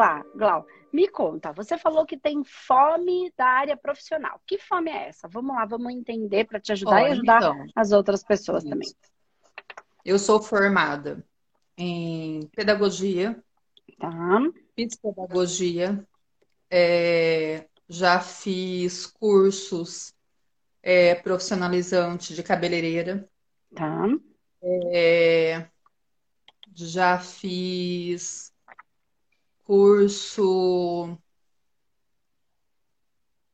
lá, Glau. Me conta, você falou que tem fome da área profissional. Que fome é essa? Vamos lá, vamos entender para te ajudar Olha, e ajudar então, as outras pessoas isso. também. Eu sou formada em pedagogia, tá. psicopedagogia, é, já fiz cursos é, profissionalizantes de cabeleireira. Tá. É, já fiz curso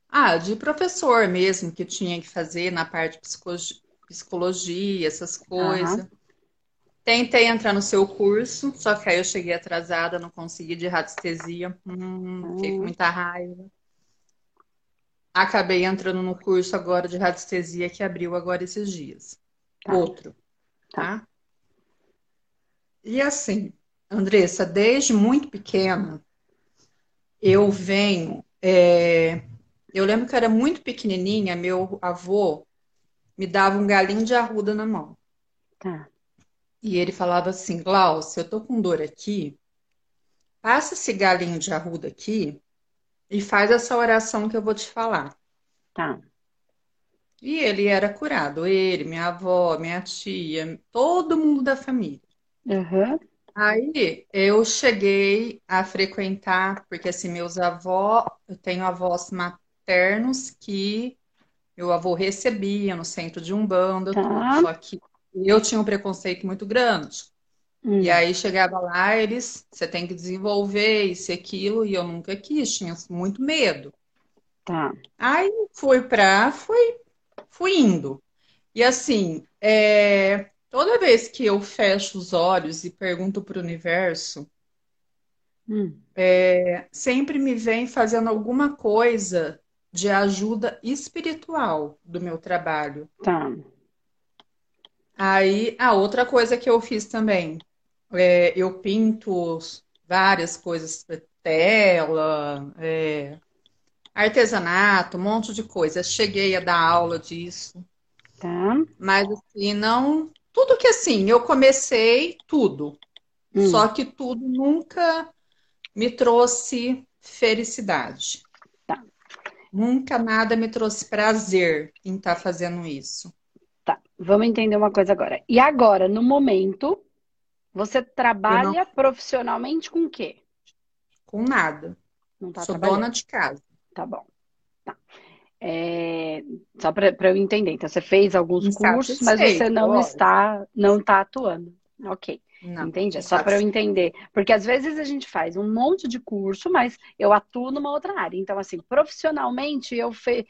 ah, de professor mesmo, que tinha que fazer na parte de psicologia, essas coisas. Uhum. Tentei entrar no seu curso, só que aí eu cheguei atrasada, não consegui de radiestesia. Hum, fiquei com hum. muita raiva. Acabei entrando no curso agora de radiestesia que abriu agora esses dias. Tá. Outro, tá? E assim, Andressa, desde muito pequena, eu venho. É... Eu lembro que eu era muito pequenininha, meu avô me dava um galinho de arruda na mão. Tá. E ele falava assim: Glaucio, eu tô com dor aqui, passa esse galinho de arruda aqui e faz essa oração que eu vou te falar. Tá. E ele era curado, ele, minha avó, minha tia, todo mundo da família. Uhum. Aí eu cheguei a frequentar, porque assim, meus avós, eu tenho avós maternos que meu avô recebia no centro de Umbanda, tá. tudo, só que eu tinha um preconceito muito grande. Hum. E aí chegava lá, eles, você tem que desenvolver isso e aquilo, e eu nunca quis, tinha muito medo. Tá. Aí fui pra, fui, fui indo. E assim, é, Toda vez que eu fecho os olhos e pergunto para o universo, hum. é, sempre me vem fazendo alguma coisa de ajuda espiritual do meu trabalho. Tá. Aí, a outra coisa que eu fiz também, é, eu pinto várias coisas para tela, é, artesanato, um monte de coisa. Cheguei a dar aula disso. Tá. Mas assim, não tudo que assim, eu comecei tudo. Hum. Só que tudo nunca me trouxe felicidade. Tá. Nunca nada me trouxe prazer em estar tá fazendo isso. Tá, vamos entender uma coisa agora. E agora, no momento, você trabalha não... profissionalmente com o quê? Com nada. Não tá Sou dona de casa. Tá bom. É, só para eu entender. Então, você fez alguns cursos, mas você não está, não está atuando. Ok. Não, Entendi. É só para eu entender. Porque às vezes a gente faz um monte de curso, mas eu atuo numa outra área. Então, assim, profissionalmente, eu fiz.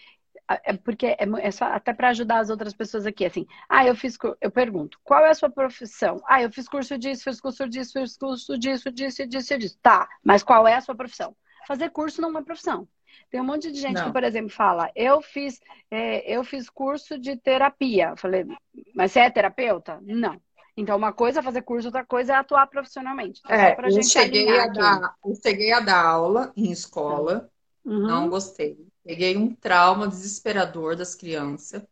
É porque é, é só até para ajudar as outras pessoas aqui, assim. Ah, eu fiz. Eu pergunto, qual é a sua profissão? Ah, eu fiz curso disso, fiz curso disso, fiz curso disso, disso, disso, disso. Tá, mas qual é a sua profissão? Fazer curso não é profissão. Tem um monte de gente não. que, por exemplo, fala, eu fiz, é, eu fiz curso de terapia. Eu falei, mas você é terapeuta? Não. Então, uma coisa é fazer curso, outra coisa é atuar profissionalmente. Então, é, eu, cheguei a dar, eu cheguei a dar aula em escola, uhum. não gostei. Peguei um trauma desesperador das crianças.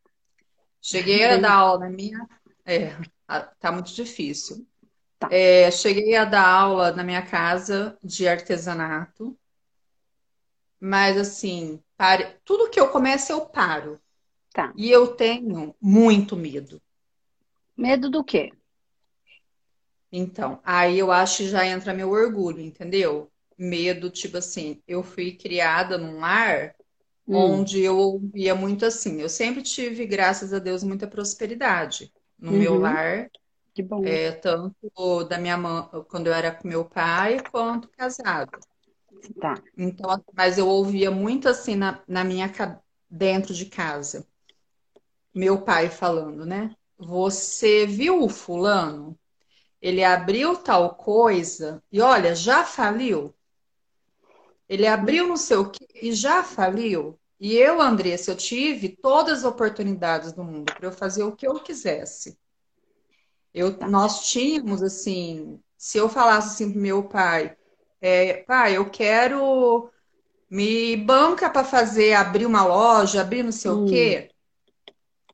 Cheguei a dar aula na minha. É, tá muito difícil. Tá. É, cheguei a dar aula na minha casa de artesanato. Mas assim, pare... tudo que eu começo eu paro. Tá. E eu tenho muito medo. Medo do quê? Então, aí eu acho que já entra meu orgulho, entendeu? Medo, tipo assim, eu fui criada num lar hum. onde eu ouvia muito assim. Eu sempre tive, graças a Deus, muita prosperidade no uhum. meu lar. Que bom. É, tanto da minha mãe, quando eu era com meu pai, quanto casado. Tá. Então, mas eu ouvia muito assim na, na minha dentro de casa. Meu pai falando, né? Você viu o fulano? Ele abriu tal coisa e olha, já faliu. Ele abriu não sei o que e já faliu. E eu, Andressa, eu tive todas as oportunidades do mundo para eu fazer o que eu quisesse. Eu, tá. Nós tínhamos, assim, se eu falasse assim pro meu pai, é, pai, eu quero me banca para fazer, abrir uma loja, abrir não sei hum. o quê.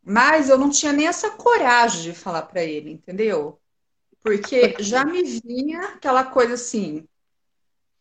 Mas eu não tinha nem essa coragem de falar para ele, entendeu? Porque já me vinha aquela coisa assim,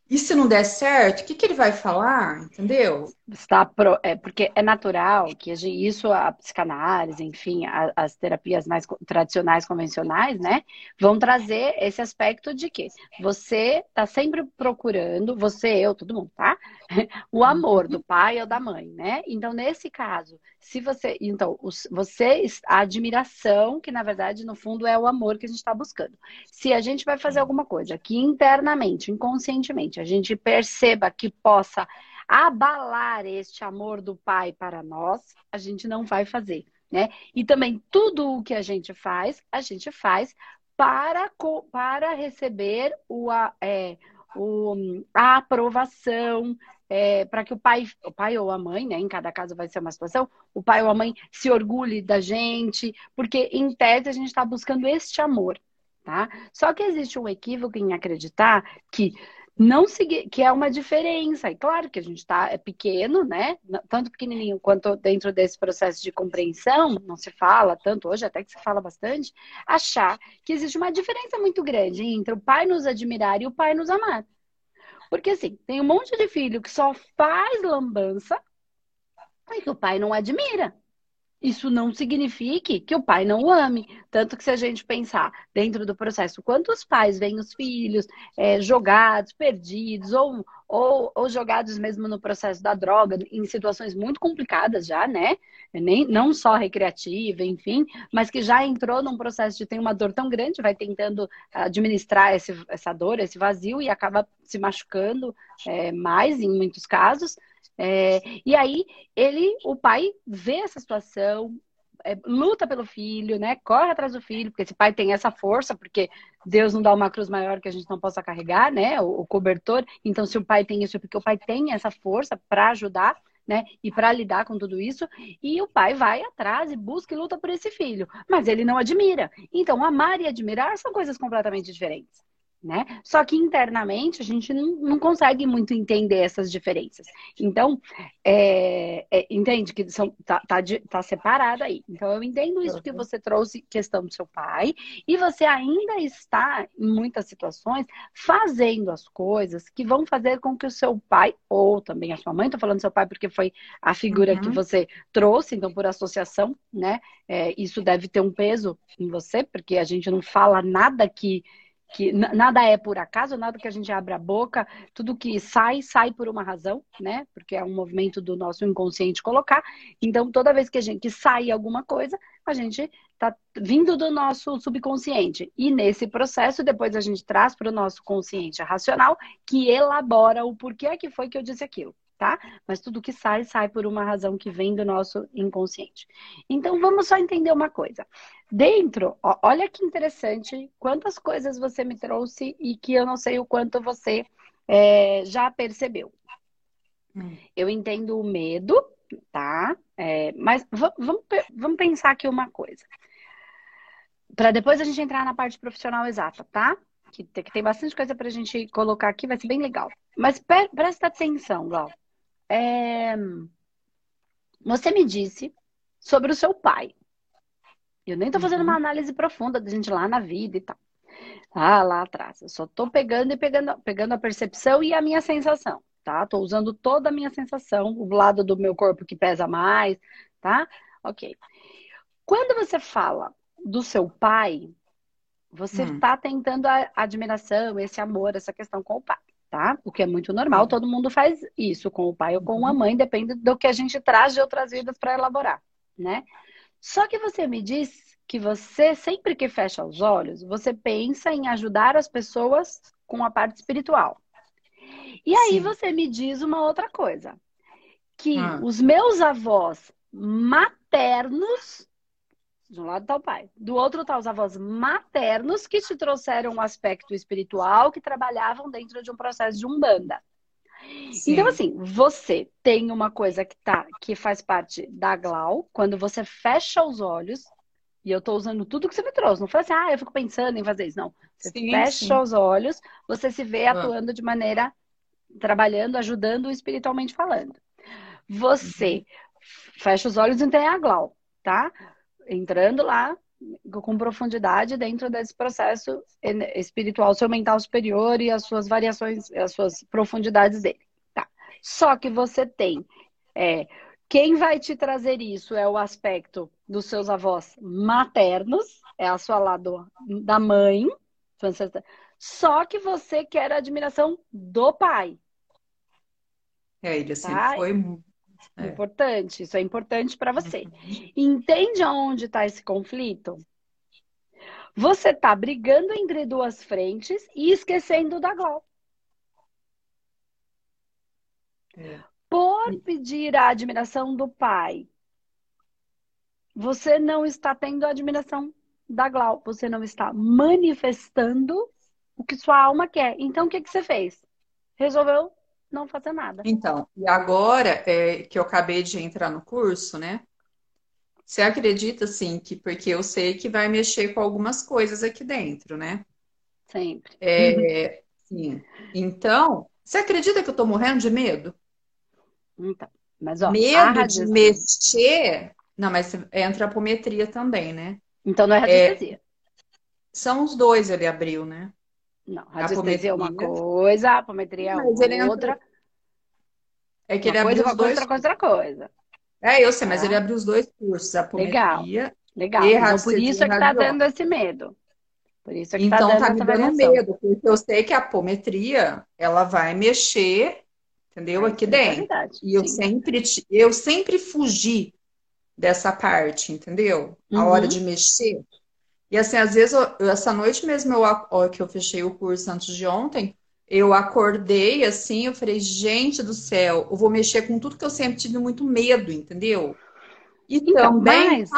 E se não der certo, o que, que ele vai falar? Entendeu? Está pro... é porque é natural que isso a psicanálise, enfim, a, as terapias mais tradicionais, convencionais, né, vão trazer esse aspecto de que você está sempre procurando, você, eu, todo mundo, tá? O amor do pai ou da mãe, né? Então, nesse caso, se você, então, os, você, a admiração, que na verdade, no fundo, é o amor que a gente está buscando. Se a gente vai fazer alguma coisa que internamente, inconscientemente, a gente perceba que possa abalar este amor do pai para nós, a gente não vai fazer, né? E também tudo o que a gente faz, a gente faz para, para receber o, é, o, a aprovação, é, para que o pai, o pai ou a mãe, né, em cada caso vai ser uma situação, o pai ou a mãe se orgulhe da gente, porque em tese a gente está buscando este amor, tá? Só que existe um equívoco em acreditar que não seguir, que é uma diferença. E claro que a gente está é pequeno, né? Tanto pequenininho quanto dentro desse processo de compreensão, não se fala tanto hoje, até que se fala bastante, achar que existe uma diferença muito grande entre o pai nos admirar e o pai nos amar. Porque assim, tem um monte de filho que só faz lambança e que o pai não admira isso não signifique que o pai não o ame. Tanto que se a gente pensar dentro do processo, quantos pais veem os filhos é, jogados, perdidos, ou, ou, ou, jogados mesmo no processo da droga, em situações muito complicadas já, né? Nem, não só recreativa, enfim, mas que já entrou num processo de ter uma dor tão grande, vai tentando administrar esse, essa dor, esse vazio, e acaba se machucando é, mais em muitos casos. É, e aí ele, o pai, vê essa situação, é, luta pelo filho, né? Corre atrás do filho, porque esse pai tem essa força, porque Deus não dá uma cruz maior que a gente não possa carregar, né? O, o cobertor. Então, se o pai tem isso, é porque o pai tem essa força para ajudar. Né? E para lidar com tudo isso, e o pai vai atrás e busca e luta por esse filho, mas ele não admira. Então, amar e admirar são coisas completamente diferentes né? Só que internamente a gente não, não consegue muito entender essas diferenças. Então, é, é, entende que são, tá, tá, tá separado aí. Então, eu entendo isso que você trouxe, questão do seu pai, e você ainda está, em muitas situações, fazendo as coisas que vão fazer com que o seu pai, ou também a sua mãe, estou falando seu pai porque foi a figura uhum. que você trouxe, então, por associação, né? É, isso deve ter um peso em você, porque a gente não fala nada que que nada é por acaso, nada que a gente abre a boca, tudo que sai, sai por uma razão, né? Porque é um movimento do nosso inconsciente colocar. Então, toda vez que a gente que sai alguma coisa, a gente tá vindo do nosso subconsciente. E nesse processo, depois a gente traz para o nosso consciente racional, que elabora o porquê que foi que eu disse aquilo tá? Mas tudo que sai, sai por uma razão que vem do nosso inconsciente. Então, vamos só entender uma coisa. Dentro, ó, olha que interessante quantas coisas você me trouxe e que eu não sei o quanto você é, já percebeu. Hum. Eu entendo o medo, tá? É, mas vamos, vamos pensar aqui uma coisa. Para depois a gente entrar na parte profissional exata, tá? Que, que tem bastante coisa para a gente colocar aqui, vai ser bem legal. Mas presta atenção, Gal. É... Você me disse sobre o seu pai. Eu nem tô fazendo uhum. uma análise profunda da gente lá na vida e tal. Ah, lá atrás. Eu só tô pegando e pegando, pegando a percepção e a minha sensação, tá? Tô usando toda a minha sensação, o lado do meu corpo que pesa mais, tá? Ok. Quando você fala do seu pai, você está hum. tentando a admiração, esse amor, essa questão com o pai tá? O que é muito normal, todo mundo faz isso com o pai ou com a uhum. mãe, depende do que a gente traz de outras vidas para elaborar, né? Só que você me diz que você, sempre que fecha os olhos, você pensa em ajudar as pessoas com a parte espiritual. E aí Sim. você me diz uma outra coisa, que ah. os meus avós maternos de um lado está o pai. Do outro está os avós maternos que te trouxeram um aspecto espiritual, que trabalhavam dentro de um processo de umbanda. Sim. Então, assim, você tem uma coisa que tá, que faz parte da Glau, quando você fecha os olhos, e eu estou usando tudo que você me trouxe. Não foi assim, ah, eu fico pensando em fazer isso. Não. Você sim, fecha sim. os olhos, você se vê ah. atuando de maneira, trabalhando, ajudando espiritualmente falando. Você uhum. fecha os olhos e tem a Glau, tá? Entrando lá com profundidade dentro desse processo espiritual, seu mental superior e as suas variações, as suas profundidades dele. Tá. Só que você tem. É, quem vai te trazer isso é o aspecto dos seus avós maternos, é a sua lado da mãe, só que você quer a admiração do pai. É, ele sempre tá? foi é. Importante, isso é importante para você. Entende aonde está esse conflito? Você está brigando entre duas frentes e esquecendo da Glau. É. Por pedir a admiração do pai, você não está tendo a admiração da Glau. Você não está manifestando o que sua alma quer. Então, o que, que você fez? Resolveu não fazer nada. Então, e agora é, que eu acabei de entrar no curso, né? Você acredita, assim, que porque eu sei que vai mexer com algumas coisas aqui dentro, né? Sempre. É, sim. Então, você acredita que eu tô morrendo de medo? Então, mas ó, medo de mexer. Não, mas entra a apometria também, né? Então não é radiestesia. É... São os dois, ele abriu, né? Não, radiestesia é uma coisa, apometria é outra. É que uma ele abriu os dois. Outra coisa, outra coisa. É, eu sei, mas ele abriu os dois cursos, apometria. Legal, legal. Então, por isso é que tá dando esse medo. Por isso é que tá então, tá, dando tá me dando medo, porque eu sei que a apometria, ela vai mexer, entendeu? Aqui é dentro. É e eu sempre, eu sempre fugi dessa parte, entendeu? A hora uhum. de mexer. E assim, às vezes, eu, essa noite mesmo eu, ó, que eu fechei o curso antes de ontem, eu acordei assim, eu falei, gente do céu, eu vou mexer com tudo que eu sempre tive muito medo, entendeu? E então, também mas.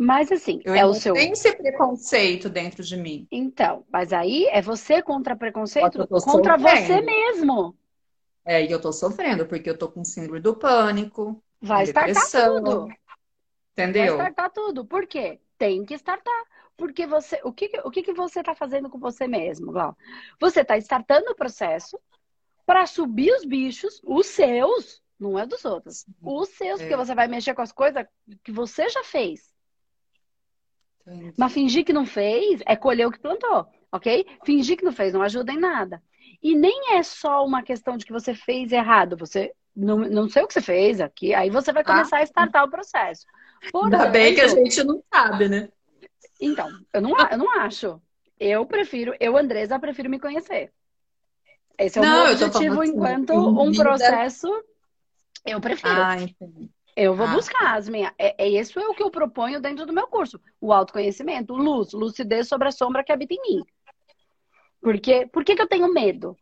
Mas assim, eu é o seu. Tem esse preconceito dentro de mim. Então, mas aí é você contra preconceito contra sofrendo. você mesmo. É, e eu tô sofrendo, porque eu tô com síndrome do pânico. Vai estartar tudo. Entendeu? Vai estartar tudo. Por quê? Tem que startar. Porque você, o que, o que, que você está fazendo com você mesmo, Glau? Você está startando o processo para subir os bichos, os seus, não é dos outros, os seus, é. porque você vai mexer com as coisas que você já fez. Entendi. Mas fingir que não fez é colher o que plantou, ok? Fingir que não fez não ajuda em nada. E nem é só uma questão de que você fez errado, você não, não sei o que você fez aqui, aí você vai começar ah. a startar o processo. Ainda bem que a gente não sabe, né? Então, eu não, eu não acho. Eu prefiro, eu, Andresa, prefiro me conhecer. Esse é o não, meu objetivo assim, enquanto um processo. Eu prefiro. Ah, eu vou ah. buscar as minhas. É, é, isso é o que eu proponho dentro do meu curso. O autoconhecimento, luz, lucidez sobre a sombra que habita em mim. Porque, por que, que eu tenho medo?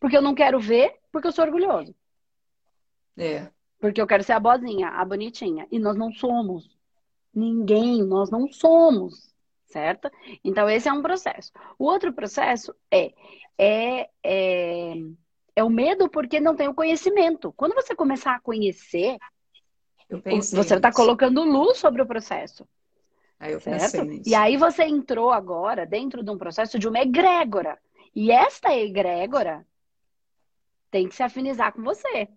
Porque eu não quero ver, porque eu sou orgulhoso. É. Porque eu quero ser a boazinha, a bonitinha. E nós não somos. Ninguém, nós não somos. Certo? Então, esse é um processo. O outro processo é, é, é, é o medo porque não tem o conhecimento. Quando você começar a conhecer, você está colocando luz sobre o processo. Aí eu certo? E aí você entrou agora dentro de um processo de uma egrégora. E esta egrégora tem que se afinizar com você.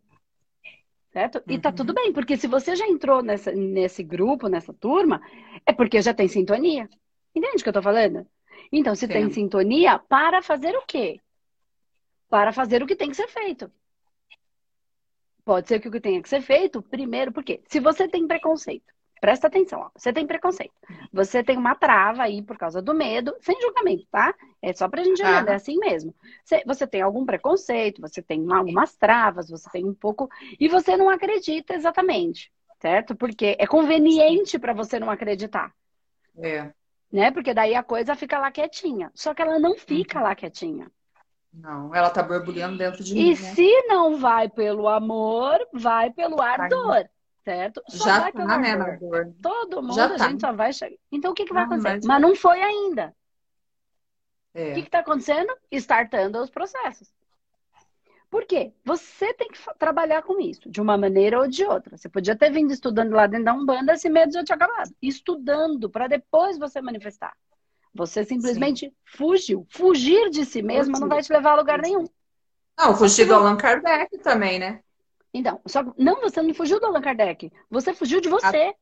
Certo? E tá uhum. tudo bem, porque se você já entrou nessa, nesse grupo, nessa turma, é porque já tem sintonia. Entende o que eu tô falando? Então, se tem sintonia, para fazer o quê? Para fazer o que tem que ser feito. Pode ser que o que tenha que ser feito, primeiro, porque se você tem preconceito, Presta atenção, ó. você tem preconceito. Você tem uma trava aí por causa do medo, sem julgamento, tá? É só pra gente entender, ah. é assim mesmo. Você, você tem algum preconceito, você tem algumas travas, você tem um pouco. E você não acredita exatamente, certo? Porque é conveniente para você não acreditar. É. Né? Porque daí a coisa fica lá quietinha. Só que ela não fica uhum. lá quietinha. Não, ela tá borbulhando dentro de e mim. E né? se não vai pelo amor, vai pelo ardor certo? Só já vai tá, né. Todo mundo, já a tá. gente só vai chegar. Então, o que, que vai acontecer? Mas... mas... não foi ainda. É. O que está acontecendo? Startando os processos. Por quê? Você tem que trabalhar com isso, de uma maneira ou de outra. Você podia ter vindo estudando lá dentro da Umbanda, esse medo já tinha acabado. Estudando, para depois você manifestar. Você simplesmente Sim. fugiu. Fugir de si mesmo não vai te levar a lugar nenhum. Não, fugir do Allan Kardec também, né? Então, só não, você não fugiu do Allan Kardec. Você fugiu de você.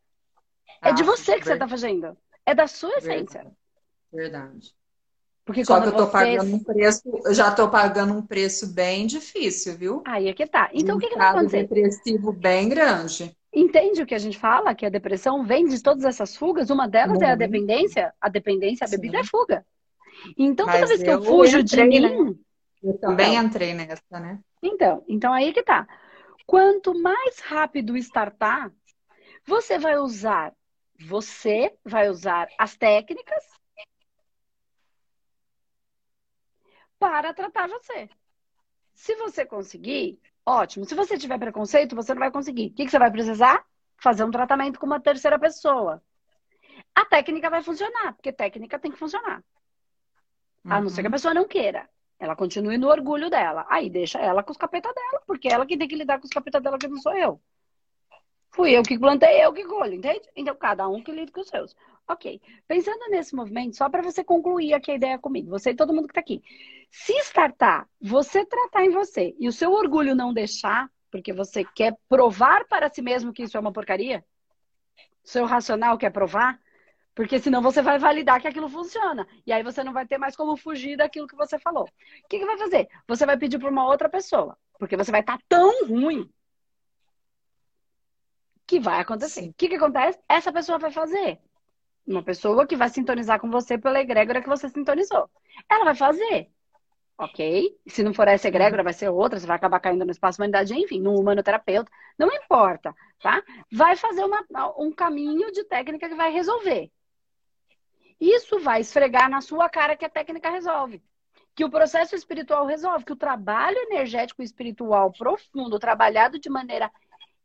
É de você que você está fazendo. É da sua essência. Verdade. Porque Só que eu tô pagando um preço, eu já tô pagando um preço bem difícil, viu? Aí é que tá. Então um o que, que vai acontecer? depressivo bem grande. Entende o que a gente fala? Que a depressão vem de todas essas fugas. Uma delas é a dependência. A dependência, a bebida Sim. é fuga. Então, toda Mas vez que eu, eu fujo entrei, de mim. Né? Eu também então, entrei nessa, né? Então, então aí que tá. Quanto mais rápido startar, você vai usar, você vai usar as técnicas para tratar você. Se você conseguir, ótimo. Se você tiver preconceito, você não vai conseguir. O que, que você vai precisar? Fazer um tratamento com uma terceira pessoa. A técnica vai funcionar, porque técnica tem que funcionar. Uhum. A não ser que a uhum. pessoa não queira. Ela continue no orgulho dela. Aí deixa ela com os capetas dela, porque ela que tem que lidar com os capetas dela, que não sou eu. Fui eu que plantei, eu que colho, entende? Então, cada um que lida com os seus. Ok. Pensando nesse movimento, só para você concluir aqui a ideia comigo, você e todo mundo que está aqui. Se startar, você tratar em você e o seu orgulho não deixar, porque você quer provar para si mesmo que isso é uma porcaria, seu racional quer provar, porque senão você vai validar que aquilo funciona. E aí você não vai ter mais como fugir daquilo que você falou. O que, que vai fazer? Você vai pedir para uma outra pessoa, porque você vai estar tá tão ruim que vai acontecer. O que, que acontece? Essa pessoa vai fazer. Uma pessoa que vai sintonizar com você pela egrégora que você sintonizou. Ela vai fazer. Ok? Se não for essa egrégora, vai ser outra, você vai acabar caindo no espaço humanidade, enfim, no humanoterapeuta. Não importa, tá? Vai fazer uma, um caminho de técnica que vai resolver. Isso vai esfregar na sua cara que a técnica resolve. Que o processo espiritual resolve, que o trabalho energético espiritual profundo, trabalhado de maneira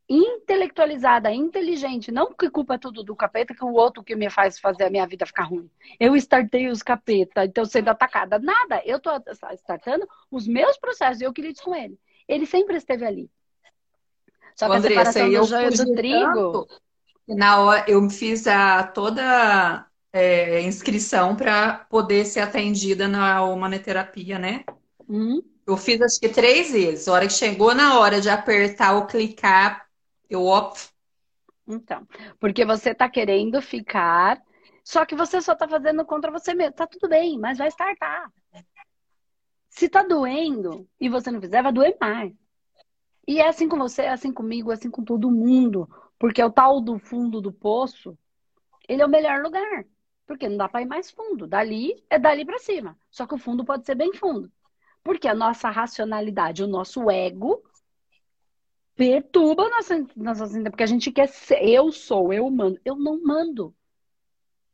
intelectualizada, inteligente, não que culpa tudo do capeta, que o outro que me faz fazer a minha vida ficar ruim. Eu startei os capeta, então sendo atacada. Nada, eu tô startando os meus processos, eu que lido com ele. Ele sempre esteve ali. Só que Andressa, a separação do joio do trigo... Na hora, eu fiz a toda é, inscrição para poder ser atendida na humanoterapia, né? Uhum. Eu fiz acho que três vezes. A hora que chegou na hora de apertar ou clicar eu opto. Então, porque você está querendo ficar, só que você só está fazendo contra você mesmo. Tá tudo bem, mas vai startar. Se tá doendo e você não fizer, vai doer mais. E é assim com você, é assim comigo, é assim com todo mundo. Porque é o tal do fundo do poço, ele é o melhor lugar. Porque não dá para ir mais fundo. Dali é dali para cima. Só que o fundo pode ser bem fundo. Porque a nossa racionalidade, o nosso ego, perturba a nossa, nossa porque a gente quer ser, eu sou, eu mando. Eu não mando.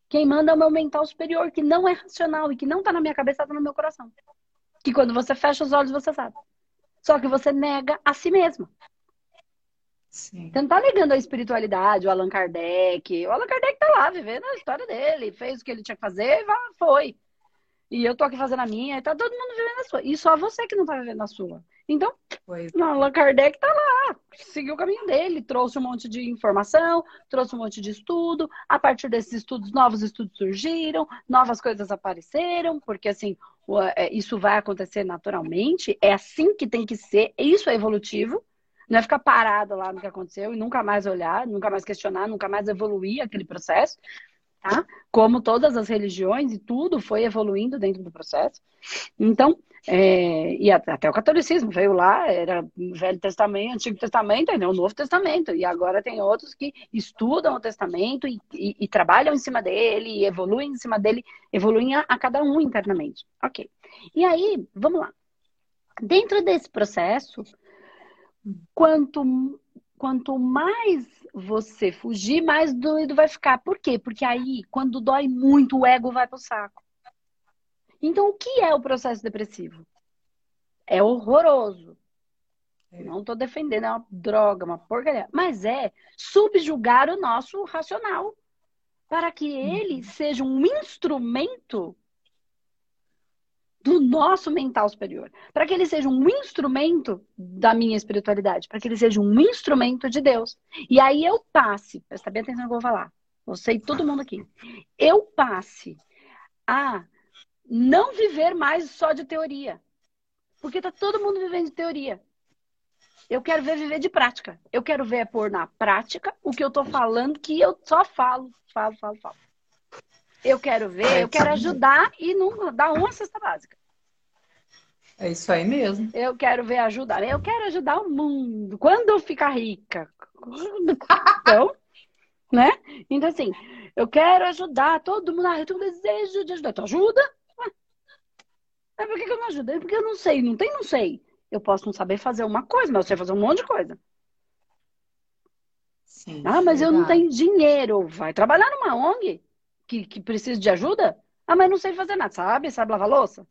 Quem manda é o meu mental superior, que não é racional e que não tá na minha cabeça, tá no meu coração. Que quando você fecha os olhos, você sabe. Só que você nega a si mesma. Sim. Você não tá negando a espiritualidade, o Allan Kardec. O Allan Kardec tá lá vivendo a história dele, fez o que ele tinha que fazer e foi. E eu tô aqui fazendo a minha, e tá todo mundo vivendo a sua. E só você que não tá vivendo a sua. Então, pois. não, Allan Kardec tá lá, seguiu o caminho dele, trouxe um monte de informação, trouxe um monte de estudo. A partir desses estudos, novos estudos surgiram, novas coisas apareceram, porque assim, é, isso vai acontecer naturalmente, é assim que tem que ser, isso é evolutivo. Não é ficar parado lá no que aconteceu e nunca mais olhar, nunca mais questionar, nunca mais evoluir aquele processo tá? Como todas as religiões e tudo foi evoluindo dentro do processo. Então, é, e até o catolicismo veio lá, era Velho Testamento, Antigo Testamento, ainda o Novo Testamento, e agora tem outros que estudam o Testamento e, e, e trabalham em cima dele, e evoluem em cima dele, evoluem a, a cada um internamente. Ok. E aí, vamos lá. Dentro desse processo, quanto, quanto mais você fugir, mais doido vai ficar. Por quê? Porque aí, quando dói muito, o ego vai pro saco. Então, o que é o processo depressivo? É horroroso. É. Não estou defendendo, é uma droga, uma porcaria. Mas é subjugar o nosso racional para que ele uhum. seja um instrumento do nosso mental superior, para que ele seja um instrumento da minha espiritualidade, para que ele seja um instrumento de Deus. E aí eu passe, presta bem atenção no que eu vou falar, você e todo mundo aqui, eu passe a não viver mais só de teoria, porque tá todo mundo vivendo de teoria. Eu quero ver viver de prática. Eu quero ver pôr na prática o que eu tô falando, que eu só falo, falo, falo, falo. Eu quero ver, eu quero ajudar e não dar uma cesta básica. É isso aí mesmo. Eu quero ver ajudar. Eu quero ajudar o mundo. Quando eu ficar rica. Então, né? Então, assim, eu quero ajudar todo mundo. Ah, eu tenho um desejo de ajudar. Tu ajuda? Mas por que, eu não ajudo? Porque eu não sei. Não tem, não sei. Eu posso não saber fazer uma coisa, mas eu sei fazer um monte de coisa. Sim, ah, mas eu não tenho dinheiro. Vai trabalhar numa ONG que, que precisa de ajuda? Ah, mas não sei fazer nada. Sabe? Sabe lavar louça?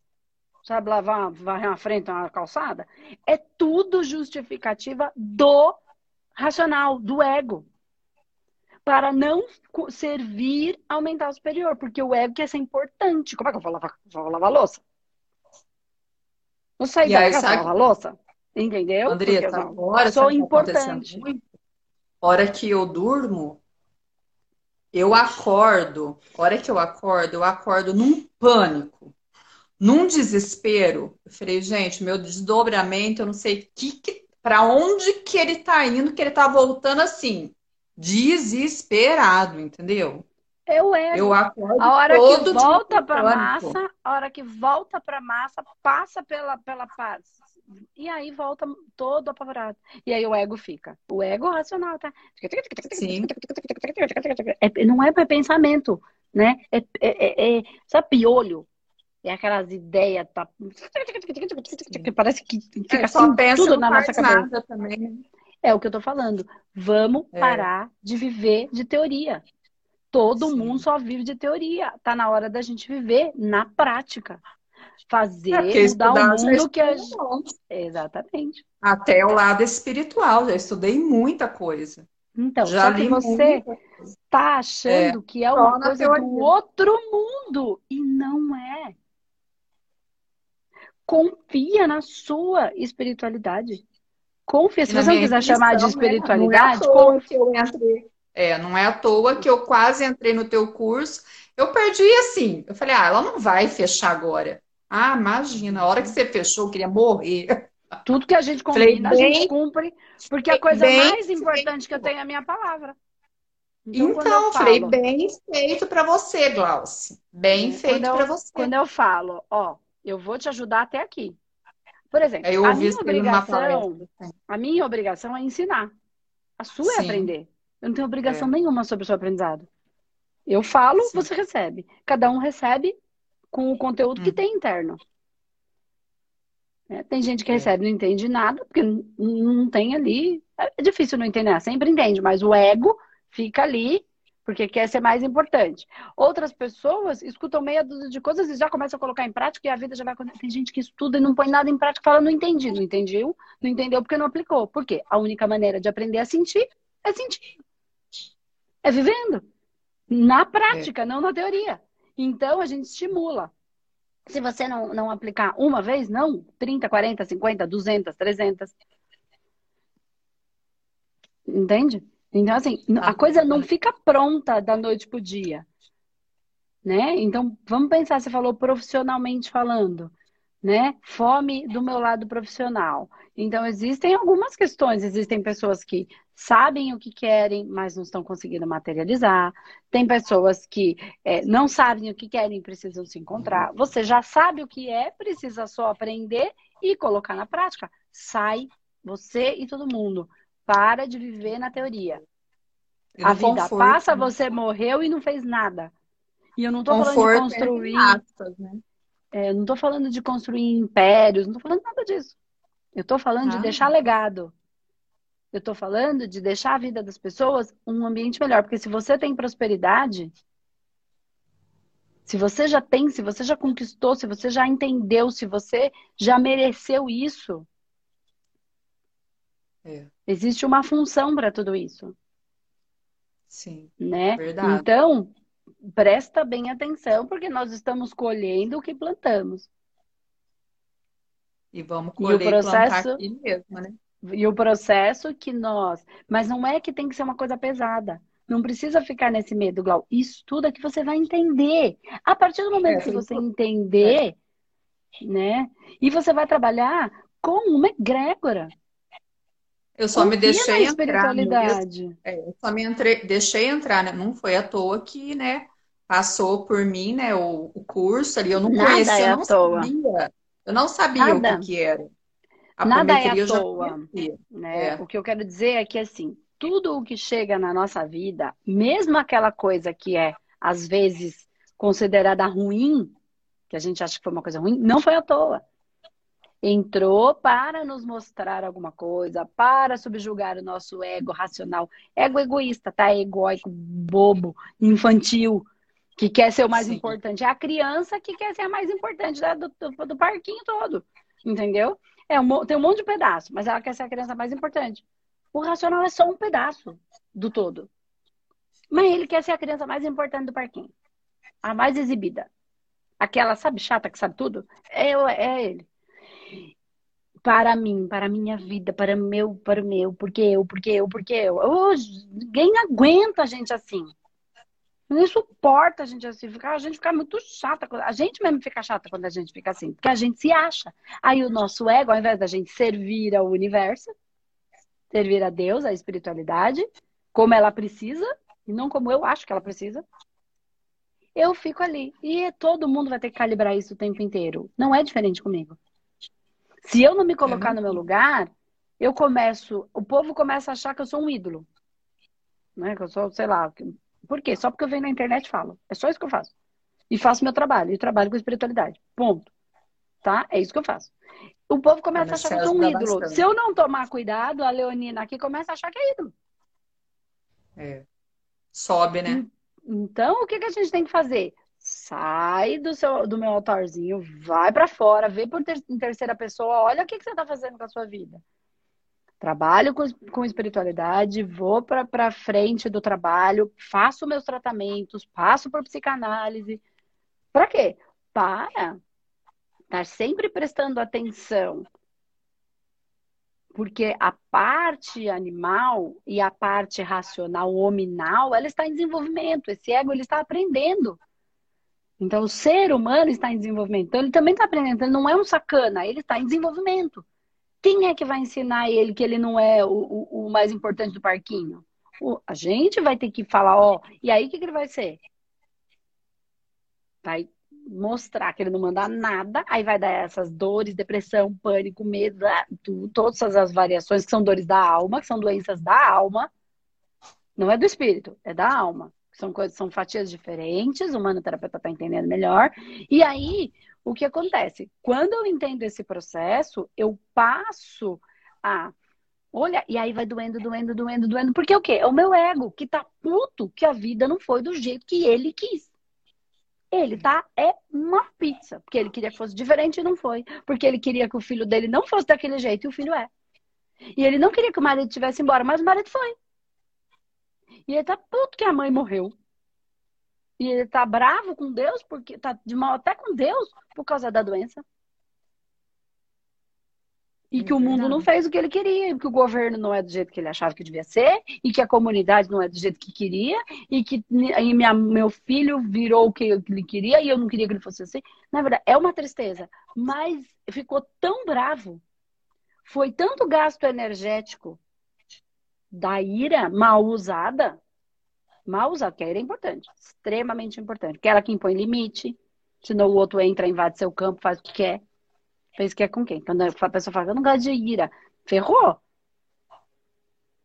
Sabe, lavar, varrer uma frente, uma calçada, é tudo justificativa do racional, do ego. Para não servir aumentar o superior, porque o ego quer ser importante. Como é que eu vou lavar, vou lavar louça? Não sei da casa lavar louça. Entendeu? Andria, tá agora sou importante. Hora que eu durmo, eu acordo. Hora que eu acordo, eu acordo num pânico num desespero, eu falei, gente, meu desdobramento, eu não sei que, que para onde que ele tá indo, que ele tá voltando assim, desesperado, entendeu? Eu é. Eu acordo a hora que volta para massa, a hora que volta para massa, passa pela pela paz. E aí volta todo apavorado. E aí o ego fica. O ego racional, tá? Sim. É, não é para pensamento, né? É, é, é, é, sabe, piolho. É aquelas ideias, tá... parece que fica é, só assim, tudo na nossa cabeça. Também. É o que eu tô falando. Vamos é. parar de viver de teoria. Todo Sim. mundo só vive de teoria. Tá na hora da gente viver na prática. Fazer, é mudar o mundo que a gente... Exatamente. Até o lado espiritual. Já estudei muita coisa. Então, já só que você tá achando é. que é uma coisa do outro mundo. E não é confia na sua espiritualidade. Confia. Se você não quiser chamar de espiritualidade, não é, eu entrei. É, não é à toa que eu quase entrei no teu curso. Eu perdi assim. Eu falei, ah, ela não vai fechar agora. Ah, imagina, a hora que você fechou, eu queria morrer. Tudo que a gente combina, bem, a gente cumpre, porque a coisa bem, mais importante que eu tenho é a minha palavra. Então, então eu falei, bem feito para você, Glauce. Bem feito para você. Quando eu falo, ó, eu vou te ajudar até aqui. Por exemplo, a minha obrigação, a minha obrigação é ensinar. A sua é Sim. é aprender. Eu não tenho obrigação é. nenhuma sobre o seu aprendizado. Eu falo, Sim. você recebe. Cada um recebe com o conteúdo hum. que tem interno. É, tem gente que é. recebe e não entende nada, porque não, não tem ali. É difícil não entender, sempre entende, mas o ego fica ali porque quer ser mais importante. Outras pessoas escutam meia dúzia de coisas e já começam a colocar em prática e a vida já vai Tem gente que estuda e não põe nada em prática e fala, não entendi, não entendiu, não entendeu porque não aplicou. Por quê? A única maneira de aprender a sentir é sentir. É vivendo. Na prática, é. não na teoria. Então, a gente estimula. Se você não, não aplicar uma vez, não. 30, 40, 50, 200, 300. Entende? Então, assim, a coisa não fica pronta da noite pro dia. Né? Então, vamos pensar, você falou profissionalmente falando, né? Fome do meu lado profissional. Então, existem algumas questões. Existem pessoas que sabem o que querem, mas não estão conseguindo materializar. Tem pessoas que é, não sabem o que querem, precisam se encontrar. Você já sabe o que é, precisa só aprender e colocar na prática. Sai, você e todo mundo. Para de viver na teoria. a vida conforto, passa, né? você morreu e não fez nada. E eu não conforto falando de construir. Aspas, né? é, eu não tô falando de construir impérios, não tô falando nada disso. Eu tô falando ah. de deixar legado. Eu tô falando de deixar a vida das pessoas um ambiente melhor. Porque se você tem prosperidade, se você já tem, se você já conquistou, se você já entendeu, se você já mereceu isso, é. Existe uma função para tudo isso. Sim. Né? Verdade. Então, presta bem atenção, porque nós estamos colhendo o que plantamos. E vamos colher e o processo, aqui mesmo, né? E o processo que nós. Mas não é que tem que ser uma coisa pesada. Não precisa ficar nesse medo, Glau. Estuda que você vai entender. A partir do momento é, que você entender, é. né? E você vai trabalhar com uma egrégora. Eu só Confia me deixei entrar. No... É, eu só me entre... deixei entrar, né? Não foi à toa que, né? Passou por mim, né? O, o curso ali. Eu não Nada conhecia, é eu não toa. sabia. Eu não sabia Nada. o que, que era. A Nada é à toa. Né? É. O que eu quero dizer é que, assim, tudo o que chega na nossa vida, mesmo aquela coisa que é, às vezes, considerada ruim, que a gente acha que foi uma coisa ruim, não foi à toa. Entrou para nos mostrar alguma coisa, para subjugar o nosso ego racional. Ego egoísta, tá? Egoico, bobo, infantil, que quer ser o mais Sim. importante. É a criança que quer ser a mais importante do, do, do parquinho todo. Entendeu? É um, tem um monte de pedaço, mas ela quer ser a criança mais importante. O racional é só um pedaço do todo. Mas ele quer ser a criança mais importante do parquinho. A mais exibida. Aquela, sabe, chata que sabe tudo? É, é ele. Para mim, para a minha vida, para meu, para o meu, porque eu, porque eu, porque eu. Hoje, ninguém aguenta a gente assim. Ninguém suporta a gente assim, ficar, a gente fica muito chata. A gente mesmo fica chata quando a gente fica assim, porque a gente se acha. Aí o nosso ego, ao invés da gente servir ao universo, servir a Deus, a espiritualidade, como ela precisa, e não como eu acho que ela precisa, eu fico ali. E todo mundo vai ter que calibrar isso o tempo inteiro. Não é diferente comigo. Se eu não me colocar no meu lugar, eu começo, o povo começa a achar que eu sou um ídolo. Né? Que eu sou, sei lá, por quê? Só porque eu venho na internet e falo. É só isso que eu faço. E faço meu trabalho. E trabalho com espiritualidade. Ponto. Tá? É isso que eu faço. O povo começa a achar que eu sou um ídolo. Bastante. Se eu não tomar cuidado, a Leonina aqui começa a achar que é ídolo. É. Sobe, né? Então, o que, que a gente tem que fazer? Sai do, seu, do meu altarzinho, vai para fora, vê por ter, em terceira pessoa, olha o que, que você está fazendo com a sua vida. Trabalho com, com espiritualidade, vou para frente do trabalho, faço meus tratamentos, passo por psicanálise. Para quê? Para estar sempre prestando atenção. Porque a parte animal e a parte racional, hominal, ela está em desenvolvimento. Esse ego ele está aprendendo. Então, o ser humano está em desenvolvimento. Então, ele também está aprendendo. Ele não é um sacana, ele está em desenvolvimento. Quem é que vai ensinar ele que ele não é o, o, o mais importante do parquinho? O, a gente vai ter que falar, ó, e aí o que, que ele vai ser? Vai mostrar que ele não manda nada, aí vai dar essas dores, depressão, pânico, medo, tudo, todas as variações que são dores da alma, que são doenças da alma, não é do espírito, é da alma. São coisas, são fatias diferentes, o manoterapeuta está entendendo melhor. E aí, o que acontece? Quando eu entendo esse processo, eu passo a Olha, e aí vai doendo, doendo, doendo, doendo. Porque o quê? É o meu ego que tá puto que a vida não foi do jeito que ele quis. Ele tá é uma pizza. Porque ele queria que fosse diferente e não foi. Porque ele queria que o filho dele não fosse daquele jeito e o filho é. E ele não queria que o marido tivesse embora, mas o marido foi. E ele tá puto que a mãe morreu. E ele tá bravo com Deus, porque tá de mal até com Deus por causa da doença. E que o mundo não fez o que ele queria, que o governo não é do jeito que ele achava que devia ser, e que a comunidade não é do jeito que queria, e que e minha, meu filho virou o que ele queria e eu não queria que ele fosse assim. Na verdade, é uma tristeza. Mas ficou tão bravo, foi tanto gasto energético da ira mal usada, mal usada, porque a ira é importante, extremamente importante, porque ela que impõe limite, senão o outro entra, invade seu campo, faz o que quer. Fez o que é com quem? Quando a pessoa fala, eu não gosto de ira, ferrou.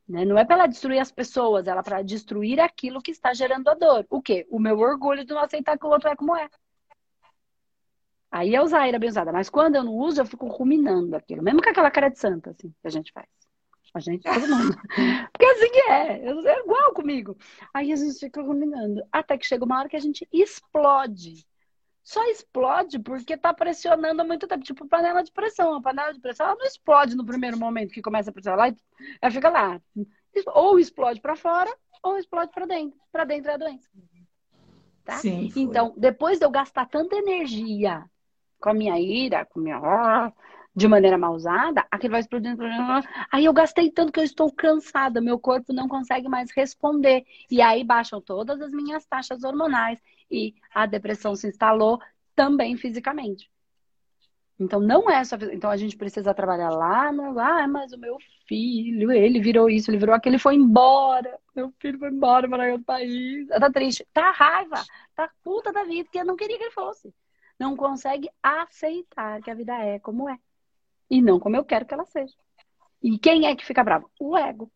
Né? Não é para ela destruir as pessoas, ela é para destruir aquilo que está gerando a dor. O quê? O meu orgulho de não aceitar que o outro é como é. Aí é usar a ira bem usada. Mas quando eu não uso, eu fico ruminando aquilo. Mesmo com aquela cara de santa, assim, que a gente faz. A gente, todo mundo. Porque assim é. É igual comigo. Aí a gente fica ruminando. Até que chega uma hora que a gente explode. Só explode porque tá pressionando muito tempo. Tipo panela de pressão. A panela de pressão ela não explode no primeiro momento que começa a pressionar. Ela, ela fica lá. Ou explode para fora, ou explode para dentro. Para dentro é a doença. Tá? Sim, então, depois de eu gastar tanta energia com a minha ira, com a minha de maneira mal usada, aquilo vai explodindo, Aí eu gastei tanto que eu estou cansada, meu corpo não consegue mais responder. E aí baixam todas as minhas taxas hormonais e a depressão se instalou também fisicamente. Então não é só. Então a gente precisa trabalhar lá no. Ah, mas o meu filho, ele virou isso, ele virou aquilo, ele foi embora. Meu filho foi embora para outro país. Tá triste. Tá raiva. Tá puta da vida, que eu não queria que ele fosse. Não consegue aceitar que a vida é como é. E não como eu quero que ela seja. E quem é que fica bravo? O ego.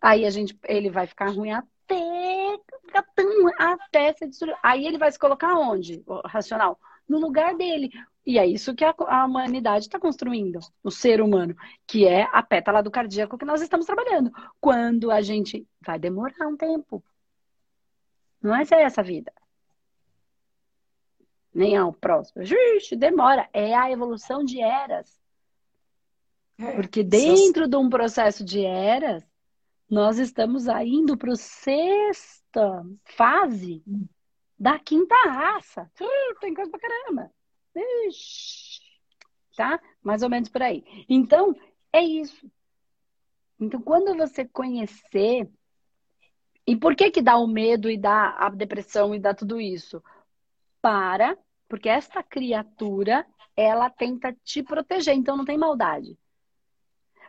Aí a gente, ele vai ficar ruim até, até se destruir. Aí ele vai se colocar onde? O racional no lugar dele. E é isso que a, a humanidade está construindo, o ser humano, que é a pétala do cardíaco que nós estamos trabalhando. Quando a gente vai demorar um tempo. Não é essa vida. Nem ao próximo. Juxi, demora. É a evolução de eras. É, Porque dentro de um processo de eras, nós estamos indo para a sexta fase da quinta raça. Uh, tem coisa pra caramba. Ixi. Tá? Mais ou menos por aí. Então, é isso. Então, quando você conhecer. E por que que dá o medo e dá a depressão e dá tudo isso? Para, porque esta criatura, ela tenta te proteger, então não tem maldade.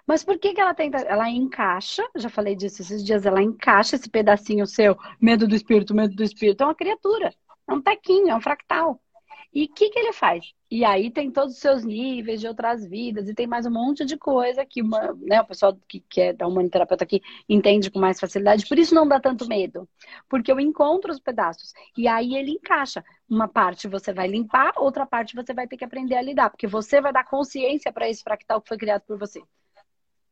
Mas por que, que ela tenta? Ela encaixa, já falei disso esses dias, ela encaixa esse pedacinho seu, medo do espírito, medo do espírito. É uma criatura, é um tequinho, é um fractal. E o que, que ele faz? E aí tem todos os seus níveis de outras vidas, e tem mais um monte de coisa que uma, né, o pessoal que, é da humanoterapeuta aqui entende com mais facilidade, por isso não dá tanto medo. Porque eu encontro os pedaços. E aí ele encaixa. Uma parte você vai limpar, outra parte você vai ter que aprender a lidar, porque você vai dar consciência para esse fractal que foi criado por você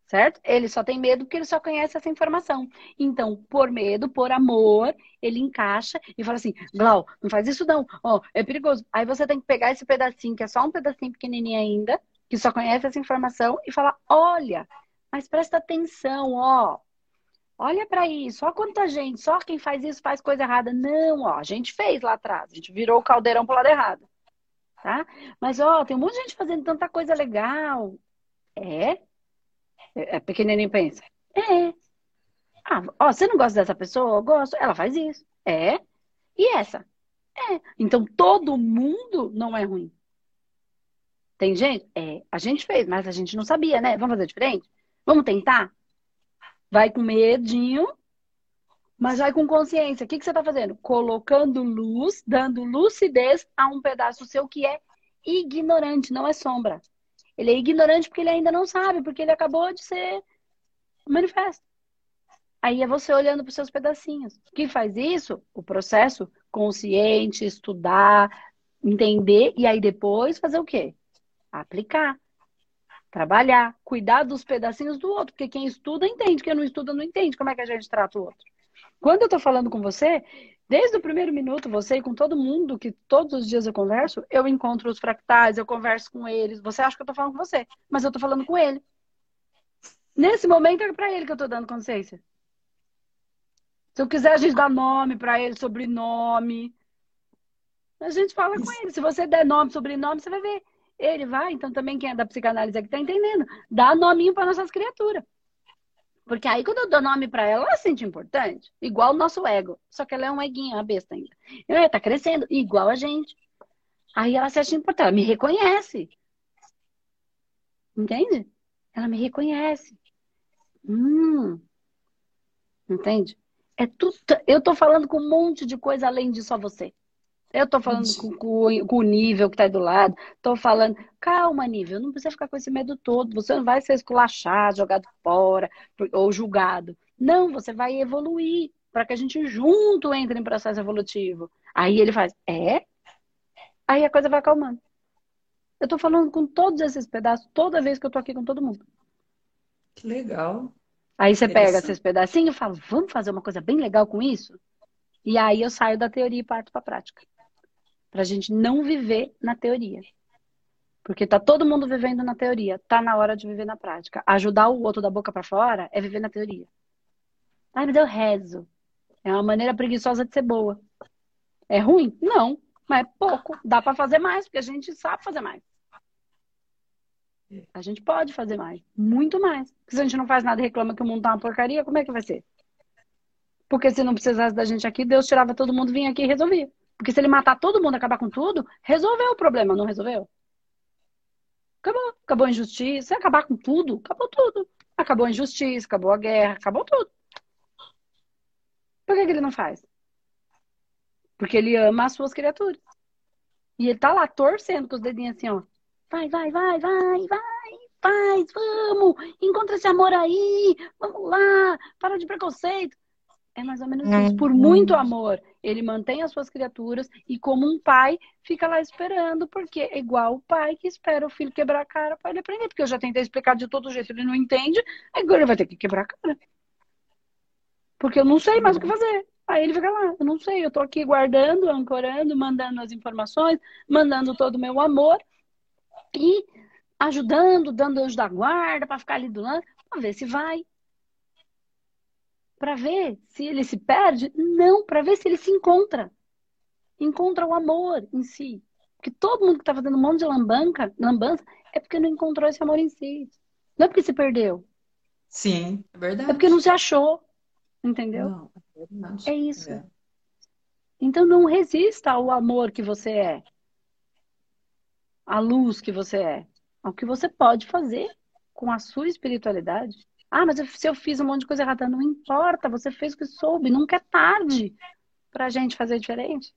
certo? Ele só tem medo porque ele só conhece essa informação. Então, por medo, por amor, ele encaixa e fala assim: Glau, não faz isso não, ó, oh, é perigoso. Aí você tem que pegar esse pedacinho, que é só um pedacinho pequenininho ainda, que só conhece essa informação, e falar: olha, mas presta atenção, ó. Olha para isso, só quanta gente, só quem faz isso faz coisa errada. Não, ó, a gente fez lá atrás, a gente virou o caldeirão pro lado errado. Tá? Mas, ó, tem um monte de gente fazendo tanta coisa legal. É, é, é pequenininho pensa. É. Ah, ó, você não gosta dessa pessoa? Eu gosto. Ela faz isso. É. E essa? É. Então todo mundo não é ruim. Tem gente? É. A gente fez, mas a gente não sabia, né? Vamos fazer diferente? Vamos tentar? Vai com medinho, mas vai com consciência. O que, que você está fazendo? Colocando luz, dando lucidez a um pedaço seu que é ignorante, não é sombra. Ele é ignorante porque ele ainda não sabe, porque ele acabou de ser manifesto. Aí é você olhando para os seus pedacinhos. Quem faz isso? O processo consciente, estudar, entender e aí depois fazer o quê? Aplicar. Trabalhar, cuidar dos pedacinhos do outro, porque quem estuda entende, quem não estuda não entende como é que a gente trata o outro. Quando eu estou falando com você, Desde o primeiro minuto, você e com todo mundo que todos os dias eu converso, eu encontro os fractais, eu converso com eles. Você acha que eu tô falando com você, mas eu tô falando com ele. Nesse momento é para ele que eu tô dando consciência. Se eu quiser, a gente dá nome para ele, sobrenome. A gente fala com ele. Se você der nome, sobrenome, você vai ver. Ele vai, então também quem é da psicanálise aqui tá entendendo. Dá nominho para nossas criaturas. Porque aí quando eu dou nome para ela, ela se sente importante. Igual o nosso ego. Só que ela é um eguinho, uma besta ainda. Ela tá crescendo, igual a gente. Aí ela se acha importante, ela me reconhece. Entende? Ela me reconhece. Hum. Entende? É tudo. Eu tô falando com um monte de coisa além de só você. Eu tô falando com, com, com, o nível que tá aí do lado. Tô falando, calma, nível, não precisa ficar com esse medo todo. Você não vai ser esculachado, jogado fora ou julgado. Não, você vai evoluir para que a gente junto entre em processo evolutivo. Aí ele faz, é? Aí a coisa vai acalmando. Eu tô falando com todos esses pedaços toda vez que eu tô aqui com todo mundo. Que legal. Aí você pega esses pedacinhos e fala, vamos fazer uma coisa bem legal com isso? E aí eu saio da teoria e parto para a prática. Para a gente não viver na teoria. Porque tá todo mundo vivendo na teoria. Tá na hora de viver na prática. Ajudar o outro da boca para fora é viver na teoria. Ah, mas eu rezo. É uma maneira preguiçosa de ser boa. É ruim? Não. Mas é pouco. Dá para fazer mais, porque a gente sabe fazer mais. A gente pode fazer mais. Muito mais. Porque se a gente não faz nada e reclama que o mundo tá uma porcaria, como é que vai ser? Porque se não precisasse da gente aqui, Deus tirava todo mundo, vinha aqui e resolvia. Porque se ele matar todo mundo, acabar com tudo, resolveu o problema, não resolveu? Acabou. Acabou a injustiça. Acabar com tudo. Acabou tudo. Acabou a injustiça, acabou a guerra, acabou tudo. Por que, que ele não faz? Porque ele ama as suas criaturas. E ele tá lá torcendo com os dedinhos assim, ó. Vai, vai, vai, vai, vai, faz, vamos, encontra esse amor aí, vamos lá, para de preconceito. É mais ou menos isso. Por muito amor, ele mantém as suas criaturas e, como um pai, fica lá esperando, porque é igual o pai que espera o filho quebrar a cara para ele aprender. Porque eu já tentei explicar de todo jeito, ele não entende, agora ele vai ter que quebrar a cara. Porque eu não sei mais o que fazer. Aí ele fica lá, eu não sei, eu tô aqui guardando, ancorando, mandando as informações, mandando todo o meu amor e ajudando, dando anjo da guarda para ficar ali do lado, para ver se vai para ver se ele se perde? Não, para ver se ele se encontra. Encontra o amor em si. Porque todo mundo que está fazendo um monte de lambanca, lambança é porque não encontrou esse amor em si. Não é porque se perdeu. Sim, é verdade. É porque não se achou. Entendeu? Não, é, verdade. é isso. É. Então não resista ao amor que você é. À luz que você é. Ao que você pode fazer com a sua espiritualidade. Ah, mas se eu fiz um monte de coisa errada, não importa, você fez o que soube, nunca é tarde pra gente fazer diferente.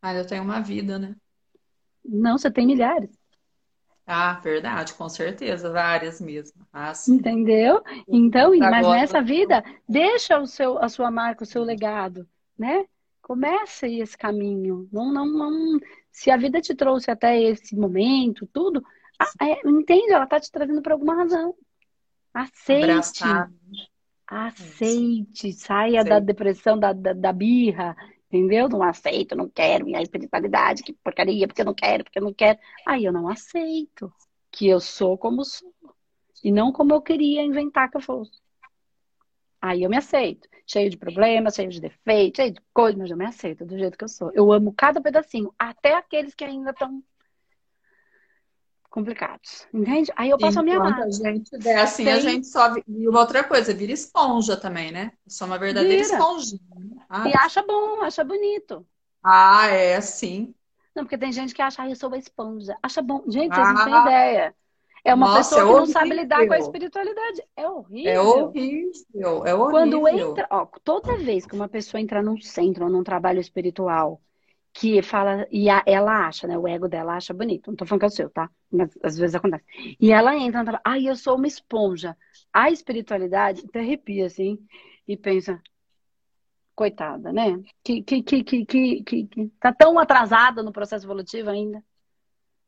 Ah, eu tenho uma vida, né? Não, você tem milhares. Ah, verdade, com certeza, várias mesmo. Ah, Entendeu? Então, mas nessa vida, deixa o seu, a sua marca, o seu legado, né? Começa esse caminho. Não, não, não. Se a vida te trouxe até esse momento, tudo, ah, é, entende? Ela tá te trazendo por alguma razão. Aceite. Abraçar. Aceite. Saia Aceite. da depressão, da, da, da, birra. Entendeu? Não aceito, não quero minha espiritualidade, que porcaria, porque eu não quero, porque eu não quero. Aí eu não aceito que eu sou como sou. E não como eu queria inventar que eu fosse. Aí eu me aceito. Cheio de problemas, cheio de defeitos, cheio de coisas, mas eu me aceito do jeito que eu sou. Eu amo cada pedacinho, até aqueles que ainda estão complicados, entende? Aí eu passo a minha amar. a gente der assim, Tem... a gente só... E uma outra coisa, vira esponja também, né? Sou uma verdadeira vira. esponja. Ah. E acha bom, acha bonito. Ah, é, sim. Não, porque tem gente que acha, ah, eu sou uma esponja. Acha bom. Gente, vocês ah. não têm ideia. É uma Nossa, pessoa é que não sabe lidar com a espiritualidade. É horrível. É horrível. É horrível. Quando entra, ó, toda vez que uma pessoa entra num centro ou num trabalho espiritual que fala, e a, ela acha, né? O ego dela acha bonito. Não tô falando que é o seu, tá? Mas às vezes acontece. E ela entra, ela, ai, eu sou uma esponja. A espiritualidade até arrepia, assim, e pensa, coitada, né? Que, que, que, que, que, que, tá tão atrasada no processo evolutivo ainda.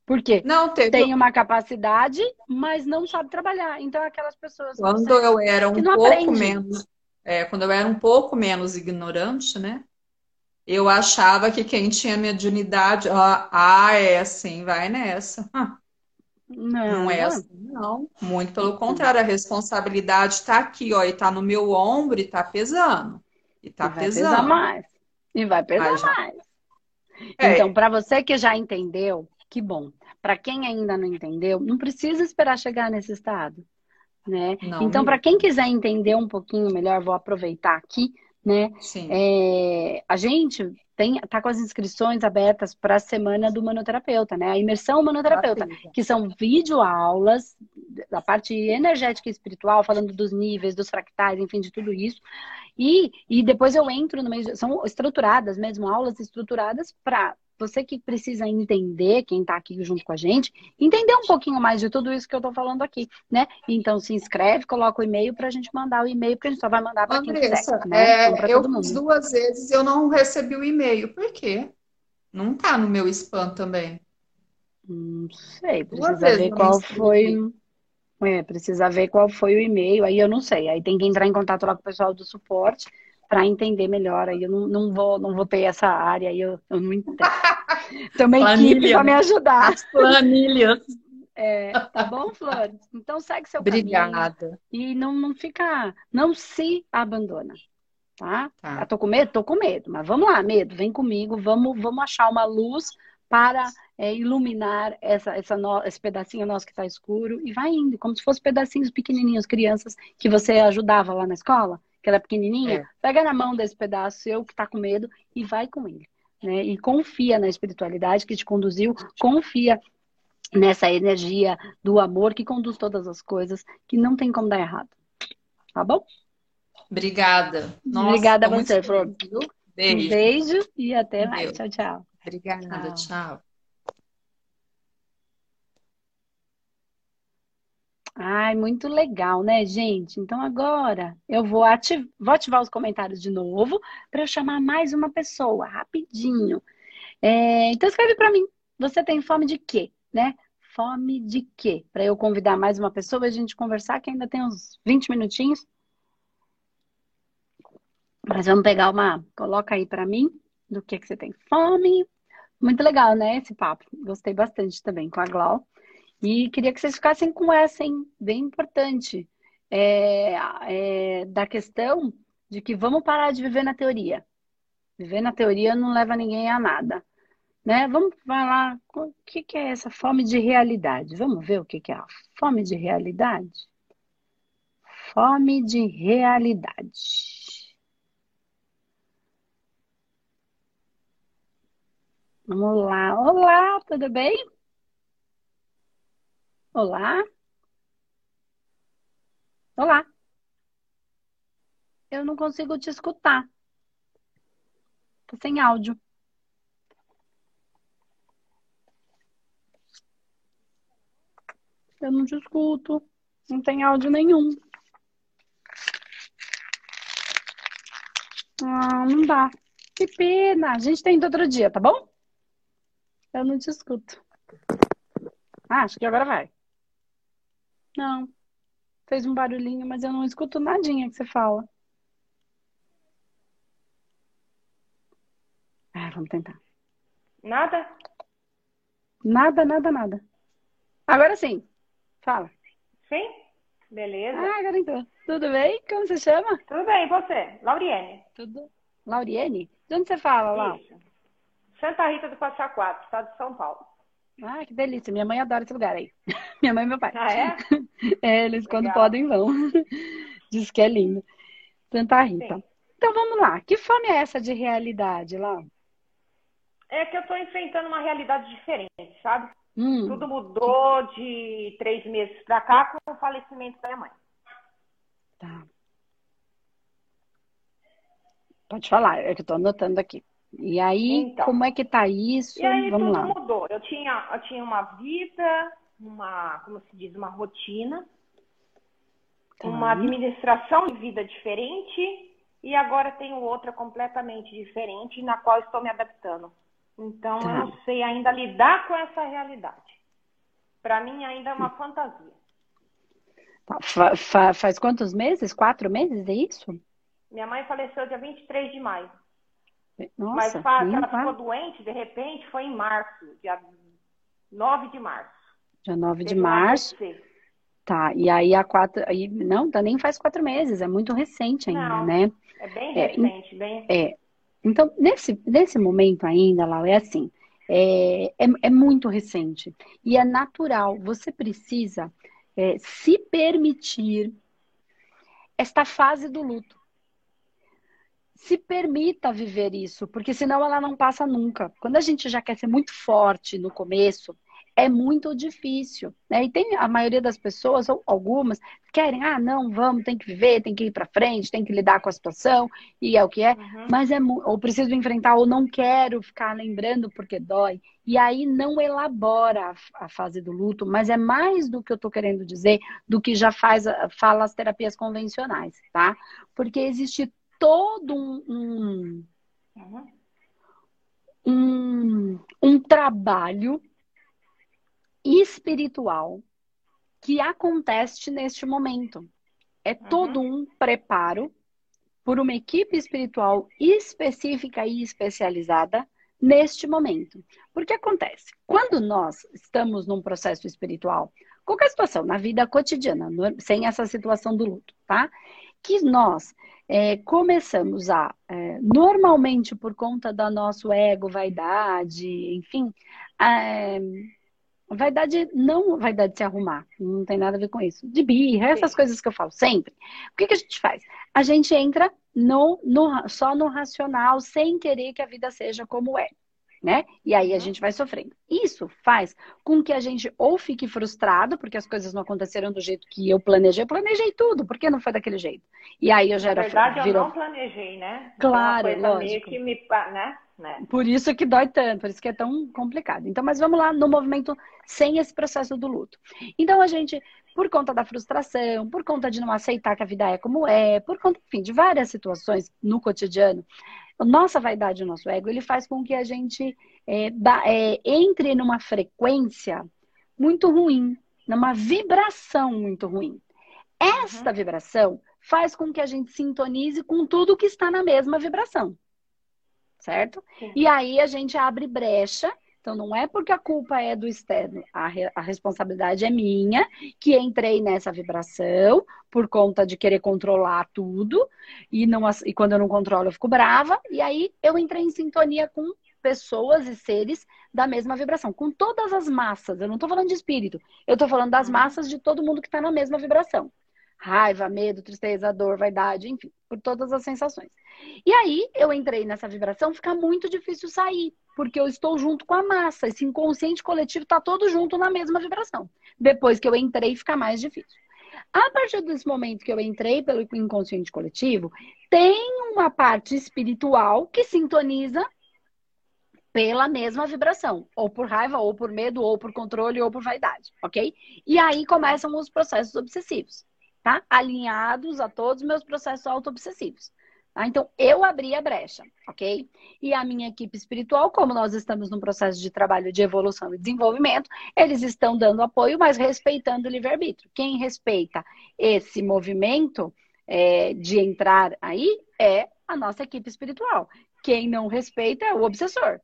Por quê? Não teve... tem uma capacidade, mas não sabe trabalhar. Então, aquelas pessoas. Quando eu era um pouco aprende. menos. É, quando eu era um pouco menos ignorante, né? Eu achava que quem tinha mediunidade, ah, ah é assim, vai nessa. Ah, não, não é assim, não. Muito pelo contrário, a responsabilidade está aqui, ó, e está no meu ombro e está pesando. E está pesando. Pesar mais. E vai pesar mais. É. Então, para você que já entendeu, que bom. Para quem ainda não entendeu, não precisa esperar chegar nesse estado. Né? Não, então, para quem quiser entender um pouquinho melhor, vou aproveitar aqui né? Sim. É, a gente tem, tá com as inscrições abertas para a semana do manoterapeuta, né? A imersão manoterapeuta, que são videoaulas da parte energética e espiritual, falando dos níveis, dos fractais, enfim, de tudo isso. E, e depois eu entro no meio, são estruturadas mesmo, aulas estruturadas para você que precisa entender, quem está aqui junto com a gente, entender um pouquinho mais de tudo isso que eu estou falando aqui, né? Então se inscreve, coloca o e-mail para a gente mandar o e-mail, porque a gente só vai mandar para quem quiser. Né? É, eu fiz duas vezes eu não recebi o e-mail. Por quê? Não tá no meu spam também. Não sei, precisa ver qual foi. É, precisa ver qual foi o e-mail, aí eu não sei. Aí tem que entrar em contato lá com o pessoal do suporte para entender melhor. Aí eu não, não, vou, não vou ter essa área, aí eu, eu não entendo. Uma equipe para me ajudar. As planilhas. É, tá bom, Flor? Então segue seu Obrigada. caminho. E não, não fica, não se abandona. Tá? tá. Tô com medo? Tô com medo. Mas vamos lá, medo, vem comigo, vamos, vamos achar uma luz para é, iluminar essa, essa no, esse pedacinho nosso que está escuro e vai indo, como se fossem pedacinhos pequenininhos, crianças que você ajudava lá na escola que ela é pequenininha, é. pega na mão desse pedaço seu que está com medo e vai com ele. Né? E confia na espiritualidade que te conduziu, confia nessa energia do amor que conduz todas as coisas, que não tem como dar errado. Tá bom? Obrigada. Nossa, Obrigada a você, Flor. Beijo. Um beijo e até mais. Tchau, tchau. Obrigada, tchau. tchau. Ai, muito legal, né, gente? Então agora eu vou, ativar, vou ativar os comentários de novo para eu chamar mais uma pessoa, rapidinho. É, então escreve para mim. Você tem fome de quê, né? Fome de quê? Para eu convidar mais uma pessoa e a gente conversar, que ainda tem uns 20 minutinhos. Mas vamos pegar uma. Coloca aí para mim do que, que você tem fome. Muito legal, né? Esse papo. Gostei bastante também com a Glau. E queria que vocês ficassem com essa, hein? Bem importante. É, é, da questão de que vamos parar de viver na teoria. Viver na teoria não leva ninguém a nada. Né? Vamos falar o que, que é essa fome de realidade. Vamos ver o que, que é a fome de realidade? Fome de realidade. Vamos lá. Olá, tudo bem? Olá? Olá. Eu não consigo te escutar. Tô sem áudio. Eu não te escuto. Não tem áudio nenhum. Ah, não dá. Que pena. A gente tem outro dia, tá bom? Eu não te escuto. Ah, acho que agora vai. Não. Fez um barulhinho, mas eu não escuto nadinha que você fala. Ah, vamos tentar. Nada? Nada, nada, nada. Agora sim. Fala. Sim? Beleza. Ah, agora então. Tudo bem? Como você chama? Tudo bem, e você? Lauriene. Tudo. Lauriene? De onde você fala, lá? Santa Rita do Passa Quatro, estado de São Paulo. Ah, que delícia. Minha mãe adora esse lugar aí. Minha mãe e meu pai. Ah, é? é, eles Legal. quando podem vão. Diz que é lindo. Santa Rita. Sim. Então vamos lá. Que fome é essa de realidade lá? É que eu estou enfrentando uma realidade diferente, sabe? Hum. Tudo mudou de três meses para cá com o falecimento da minha mãe. Tá. Pode falar, é que eu estou anotando aqui. E aí, então, como é que tá isso? E aí Vamos tudo lá. mudou. Eu tinha, eu tinha uma vida, uma, como se diz, uma rotina, tá. uma administração de vida diferente e agora tenho outra completamente diferente na qual estou me adaptando. Então, tá. eu não sei ainda lidar com essa realidade. Para mim, ainda é uma hum. fantasia. Tá, fa fa faz quantos meses? Quatro meses, é isso? Minha mãe faleceu dia 23 de maio. Nossa, Mas que ela ficou doente, de repente, foi em março, dia 9 de março. Dia 9 de março. Tá, e aí a quatro. Aí, não, tá, nem faz quatro meses, é muito recente ainda, não, né? É bem é, recente, é, bem. É. Então, nesse, nesse momento ainda, Lau, é assim. É, é, é, muito recente. E é natural. Você precisa é, se permitir esta fase do luto se permita viver isso, porque senão ela não passa nunca. Quando a gente já quer ser muito forte no começo, é muito difícil. Né? E tem a maioria das pessoas, ou algumas, querem, ah, não, vamos, tem que viver, tem que ir para frente, tem que lidar com a situação, e é o que é, uhum. mas é ou preciso enfrentar, ou não quero ficar lembrando porque dói. E aí não elabora a, a fase do luto, mas é mais do que eu estou querendo dizer, do que já faz, fala as terapias convencionais, tá? Porque existe todo um, um, um, um trabalho espiritual que acontece neste momento. É uhum. todo um preparo por uma equipe espiritual específica e especializada neste momento. Porque acontece, quando nós estamos num processo espiritual, qualquer situação na vida cotidiana, sem essa situação do luto, tá? Que nós é, começamos a, é, normalmente por conta da nosso ego, vaidade, enfim, é, vaidade não vaidade de se arrumar, não tem nada a ver com isso. De birra, essas Sim. coisas que eu falo sempre. O que, que a gente faz? A gente entra no, no, só no racional, sem querer que a vida seja como é. Né? E aí a gente vai sofrendo. Isso faz com que a gente ou fique frustrado, porque as coisas não aconteceram do jeito que eu planejei. Eu planejei tudo, porque não foi daquele jeito. E aí eu gero... Na verdade, viro... eu não planejei, né? Claro, é lógico. Que me... né? né? Por isso que dói tanto, por isso que é tão complicado. Então, mas vamos lá no movimento sem esse processo do luto. Então, a gente, por conta da frustração, por conta de não aceitar que a vida é como é, por conta, enfim, de várias situações no cotidiano, nossa vaidade, o nosso ego, ele faz com que a gente é, da, é, entre numa frequência muito ruim, numa vibração muito ruim. Esta uhum. vibração faz com que a gente sintonize com tudo que está na mesma vibração. Certo? Sim. E aí a gente abre brecha. Então, não é porque a culpa é do externo, a, re a responsabilidade é minha, que entrei nessa vibração por conta de querer controlar tudo, e, não, e quando eu não controlo, eu fico brava, e aí eu entrei em sintonia com pessoas e seres da mesma vibração, com todas as massas. Eu não estou falando de espírito, eu estou falando das uhum. massas de todo mundo que está na mesma vibração. Raiva, medo, tristeza, dor, vaidade, enfim, por todas as sensações. E aí eu entrei nessa vibração, fica muito difícil sair, porque eu estou junto com a massa. Esse inconsciente coletivo está todo junto na mesma vibração. Depois que eu entrei, fica mais difícil. A partir desse momento que eu entrei pelo inconsciente coletivo, tem uma parte espiritual que sintoniza pela mesma vibração, ou por raiva, ou por medo, ou por controle, ou por vaidade, ok? E aí começam os processos obsessivos, tá? Alinhados a todos os meus processos auto-obsessivos. Tá? Então, eu abri a brecha, ok? E a minha equipe espiritual, como nós estamos num processo de trabalho de evolução e desenvolvimento, eles estão dando apoio, mas respeitando o livre-arbítrio. Quem respeita esse movimento é, de entrar aí é a nossa equipe espiritual. Quem não respeita é o obsessor,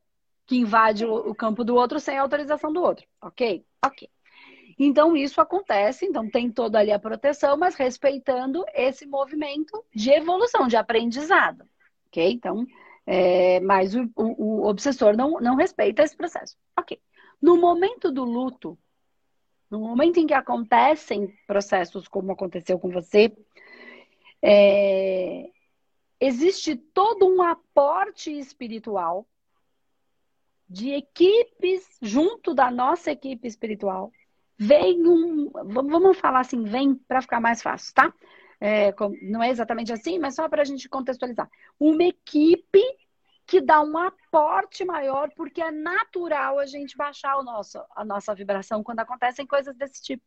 que invade o campo do outro sem autorização do outro, ok? Ok. Então, isso acontece, então tem toda ali a proteção, mas respeitando esse movimento de evolução, de aprendizado, ok? Então, é, mas o, o, o, obsessor não, não respeita esse processo, ok. No momento do luto, no momento em que acontecem processos como aconteceu com você, é, existe todo um aporte espiritual de equipes junto da nossa equipe espiritual. Vem um, vamos falar assim, vem para ficar mais fácil, tá? É, não é exatamente assim, mas só para a gente contextualizar. Uma equipe que dá um aporte maior, porque é natural a gente baixar o nosso, a nossa vibração quando acontecem coisas desse tipo.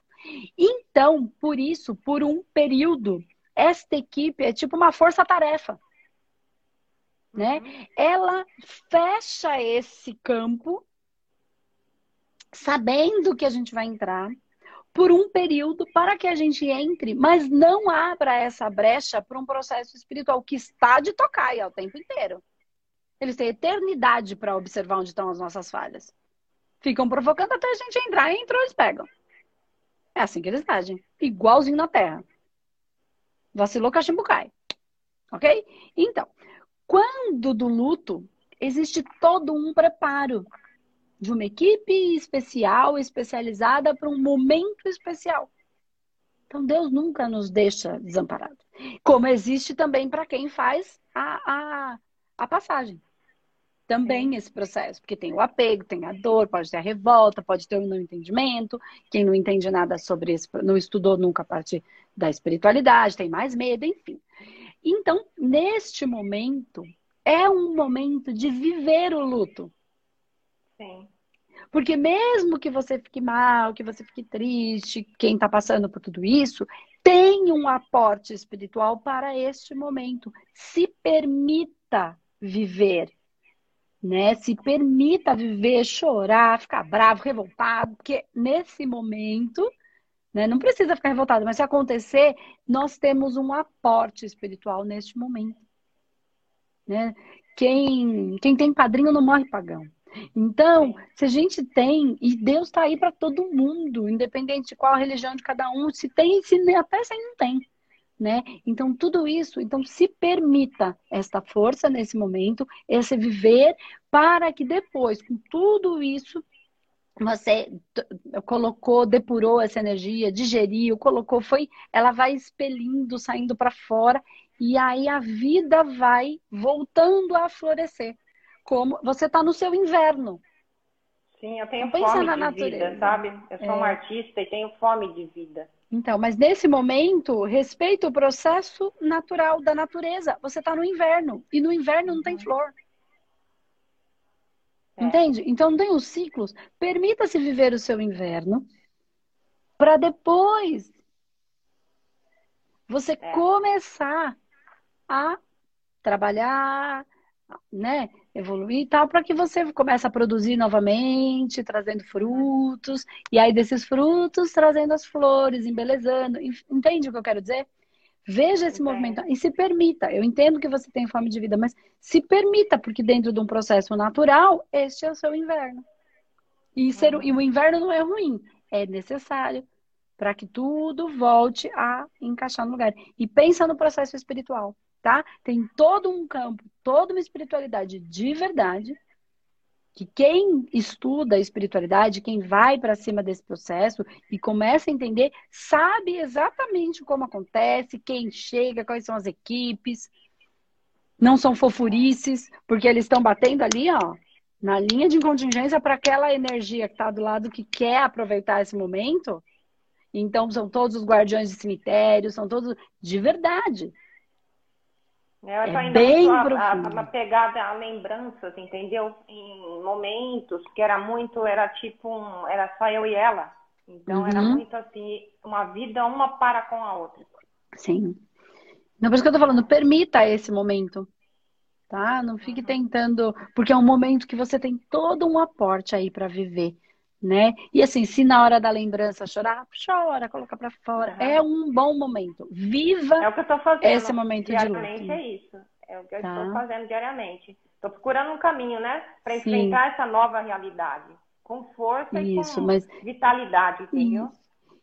Então, por isso, por um período, esta equipe é tipo uma força-tarefa né? Uhum. Ela fecha esse campo sabendo que a gente vai entrar por um período para que a gente entre, mas não abra essa brecha para um processo espiritual que está de tocar o tempo inteiro. Eles têm eternidade para observar onde estão as nossas falhas. Ficam provocando até a gente entrar e entrou, eles pegam. É assim que eles agem. Igualzinho na Terra. Vacilou, cachimbo cai. Ok? Então, quando do luto, existe todo um preparo de uma equipe especial, especializada para um momento especial. Então, Deus nunca nos deixa desamparados. Como existe também para quem faz a, a, a passagem. Também esse processo, porque tem o apego, tem a dor, pode ter a revolta, pode ter o não entendimento. Quem não entende nada sobre isso, não estudou nunca a parte da espiritualidade, tem mais medo, enfim. Então, neste momento, é um momento de viver o luto. Sim. Porque mesmo que você fique mal, que você fique triste, quem está passando por tudo isso, tem um aporte espiritual para este momento. Se permita viver, né? Se permita viver, chorar, ficar bravo, revoltado, porque nesse momento né? Não precisa ficar revoltado, mas se acontecer, nós temos um aporte espiritual neste momento. Né? Quem, quem tem padrinho não morre pagão. Então, se a gente tem, e Deus está aí para todo mundo, independente de qual religião de cada um, se tem, se até se não tem. Né? Então, tudo isso, então se permita esta força nesse momento, esse viver, para que depois, com tudo isso, você colocou, depurou essa energia, digeriu, colocou, foi, ela vai expelindo, saindo para fora e aí a vida vai voltando a florescer. Como você está no seu inverno. Sim, eu tenho Pensa fome na de natureza. vida, sabe? Eu sou é. uma artista e tenho fome de vida. Então, mas nesse momento, respeita o processo natural da natureza. Você está no inverno e no inverno não tem uhum. flor. É. Entende? Então não tem os ciclos. Permita-se viver o seu inverno para depois você é. começar a trabalhar, né, evoluir e tal, para que você comece a produzir novamente, trazendo frutos, e aí desses frutos trazendo as flores, embelezando. Entende o que eu quero dizer? Veja esse movimento e se permita. Eu entendo que você tem fome de vida, mas se permita, porque dentro de um processo natural, este é o seu inverno. E, ser, e o inverno não é ruim, é necessário para que tudo volte a encaixar no lugar. E pensa no processo espiritual, tá? Tem todo um campo, toda uma espiritualidade de verdade, que quem estuda a espiritualidade, quem vai para cima desse processo e começa a entender, sabe exatamente como acontece, quem chega, quais são as equipes. Não são fofurices, porque eles estão batendo ali, ó, na linha de contingência para aquela energia que está do lado que quer aproveitar esse momento então, são todos os guardiões de cemitério, são todos de verdade. É, eu é bem a, a, a, pegada a lembranças, entendeu? Em momentos que era muito, era tipo um, era só eu e ela. Então uhum. era muito assim, uma vida uma para com a outra. Sim. Não, por isso que eu tô falando, permita esse momento. Tá? Não fique uhum. tentando, porque é um momento que você tem todo um aporte aí para viver né? E assim, se na hora da lembrança chorar, chora, coloca para fora. Uhum. É um bom momento. Viva é o que eu tô fazendo. esse momento de luto. é isso. É o que eu tá. estou fazendo diariamente. Estou procurando um caminho, né? Para enfrentar essa nova realidade. Com força isso, e com mas... vitalidade, entendeu?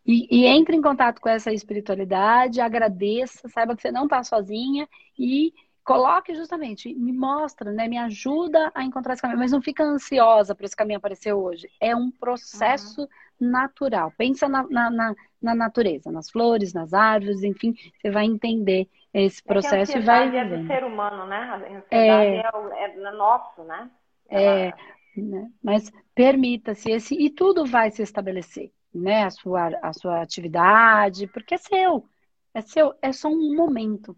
E, e, entre em contato com essa espiritualidade, agradeça, saiba que você não está sozinha e coloque justamente, me mostra, né? Me ajuda a encontrar esse caminho, mas não fica ansiosa para esse caminho aparecer hoje. É um processo uhum. natural. Pensa na, na, na, na, natureza, nas flores, nas árvores, enfim, você vai entender esse processo é e vai é do ser humano, né? A ansiedade é, é, o, é nosso, né? É, né? mas permita-se esse e tudo vai se estabelecer, né? A sua, a sua atividade, porque é seu, é seu, é só um momento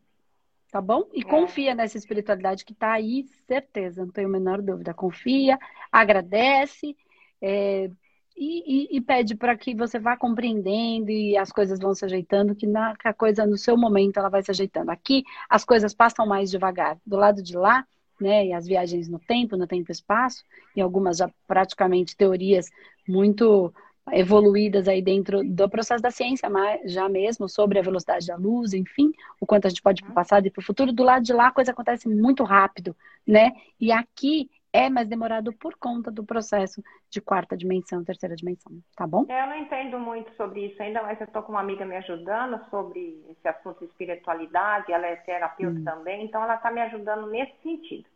tá bom? E é. confia nessa espiritualidade que está aí, certeza, não tenho a menor dúvida. Confia, agradece é, e, e, e, pede para que você vá compreendendo e as coisas vão se ajeitando, que, na, que a coisa no seu momento ela vai se ajeitando. Aqui as coisas passam mais devagar. Do lado de lá, né, e as viagens no tempo, no tempo e espaço, e algumas já praticamente teorias muito evoluídas aí dentro do processo da ciência, já mesmo sobre a velocidade da luz, enfim, o quanto a gente pode ir para o passado e para o futuro. Do lado de lá a coisa acontece muito rápido, né? E aqui é mais demorado por conta do processo de quarta dimensão, terceira dimensão, tá bom? É, eu não entendo muito sobre isso ainda, mas eu estou com uma amiga me ajudando sobre esse assunto de espiritualidade, ela é terapeuta hum. também, então ela está me ajudando nesse sentido.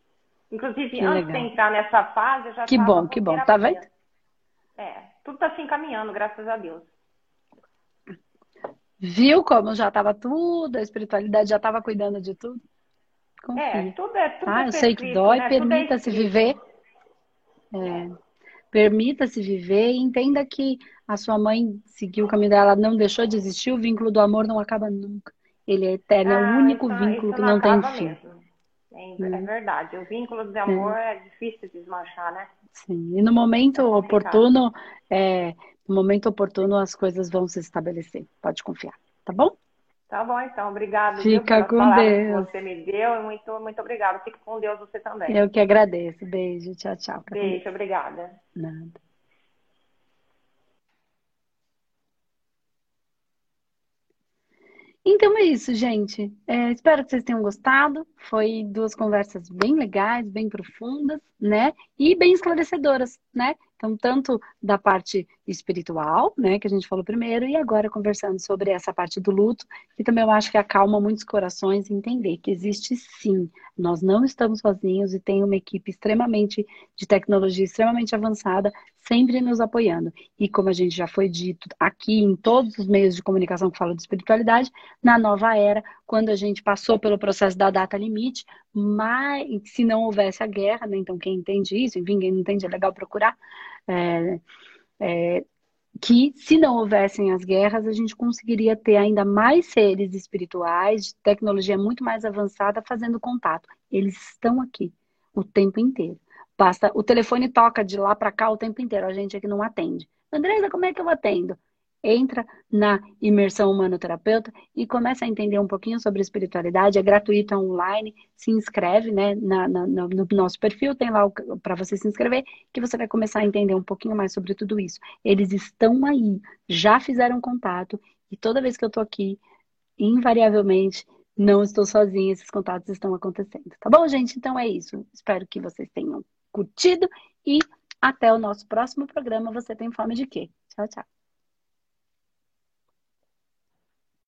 Inclusive, que antes legal. de entrar nessa fase, eu já Que bom, que bom, terapia. tá vendo? É, tudo está se encaminhando, graças a Deus. Viu como já estava tudo, a espiritualidade já estava cuidando de tudo? Confia. É, tudo é tudo Ah, é eu sei que dói, né? É permita-se é viver. É, permita-se viver e entenda que a sua mãe seguiu o caminho dela, não deixou de existir, o vínculo do amor não acaba nunca. Ele é eterno, ah, é o ah, único isso, vínculo isso que não, tem fim. Mesmo. É, é verdade. O vínculo de amor é, é difícil de desmanchar, né? Sim. E no momento é oportuno, é, no momento oportuno as coisas vão se estabelecer. Pode confiar, tá bom? Tá bom, então. Obrigado. Fica viu, com Deus. Que você me deu. Muito, muito obrigada. Fique com Deus você também. Eu que agradeço. Beijo. Tchau, tchau. Beijo. Obrigada. Nada. Então é isso, gente. É, espero que vocês tenham gostado. Foi duas conversas bem legais, bem profundas, né? E bem esclarecedoras, né? Então, tanto da parte espiritual, né, que a gente falou primeiro, e agora conversando sobre essa parte do luto, que também eu acho que acalma muitos corações entender que existe sim, nós não estamos sozinhos e tem uma equipe extremamente de tecnologia extremamente avançada sempre nos apoiando. E como a gente já foi dito aqui em todos os meios de comunicação que falam de espiritualidade, na nova era, quando a gente passou pelo processo da data limite, mais, se não houvesse a guerra, né? então quem entende isso, enfim, quem não entende é legal procurar, é, é, que se não houvessem as guerras, a gente conseguiria ter ainda mais seres espirituais, tecnologia muito mais avançada, fazendo contato. Eles estão aqui o tempo inteiro. Basta, o telefone toca de lá para cá o tempo inteiro, a gente aqui não atende. Andresa, como é que eu atendo? Entra na imersão humano-terapeuta e começa a entender um pouquinho sobre espiritualidade. É gratuito é online, se inscreve né, na, na, no nosso perfil, tem lá para você se inscrever, que você vai começar a entender um pouquinho mais sobre tudo isso. Eles estão aí, já fizeram contato, e toda vez que eu estou aqui, invariavelmente, não estou sozinha, esses contatos estão acontecendo. Tá bom, gente? Então é isso. Espero que vocês tenham curtido e até o nosso próximo programa. Você tem fome de quê? Tchau, tchau.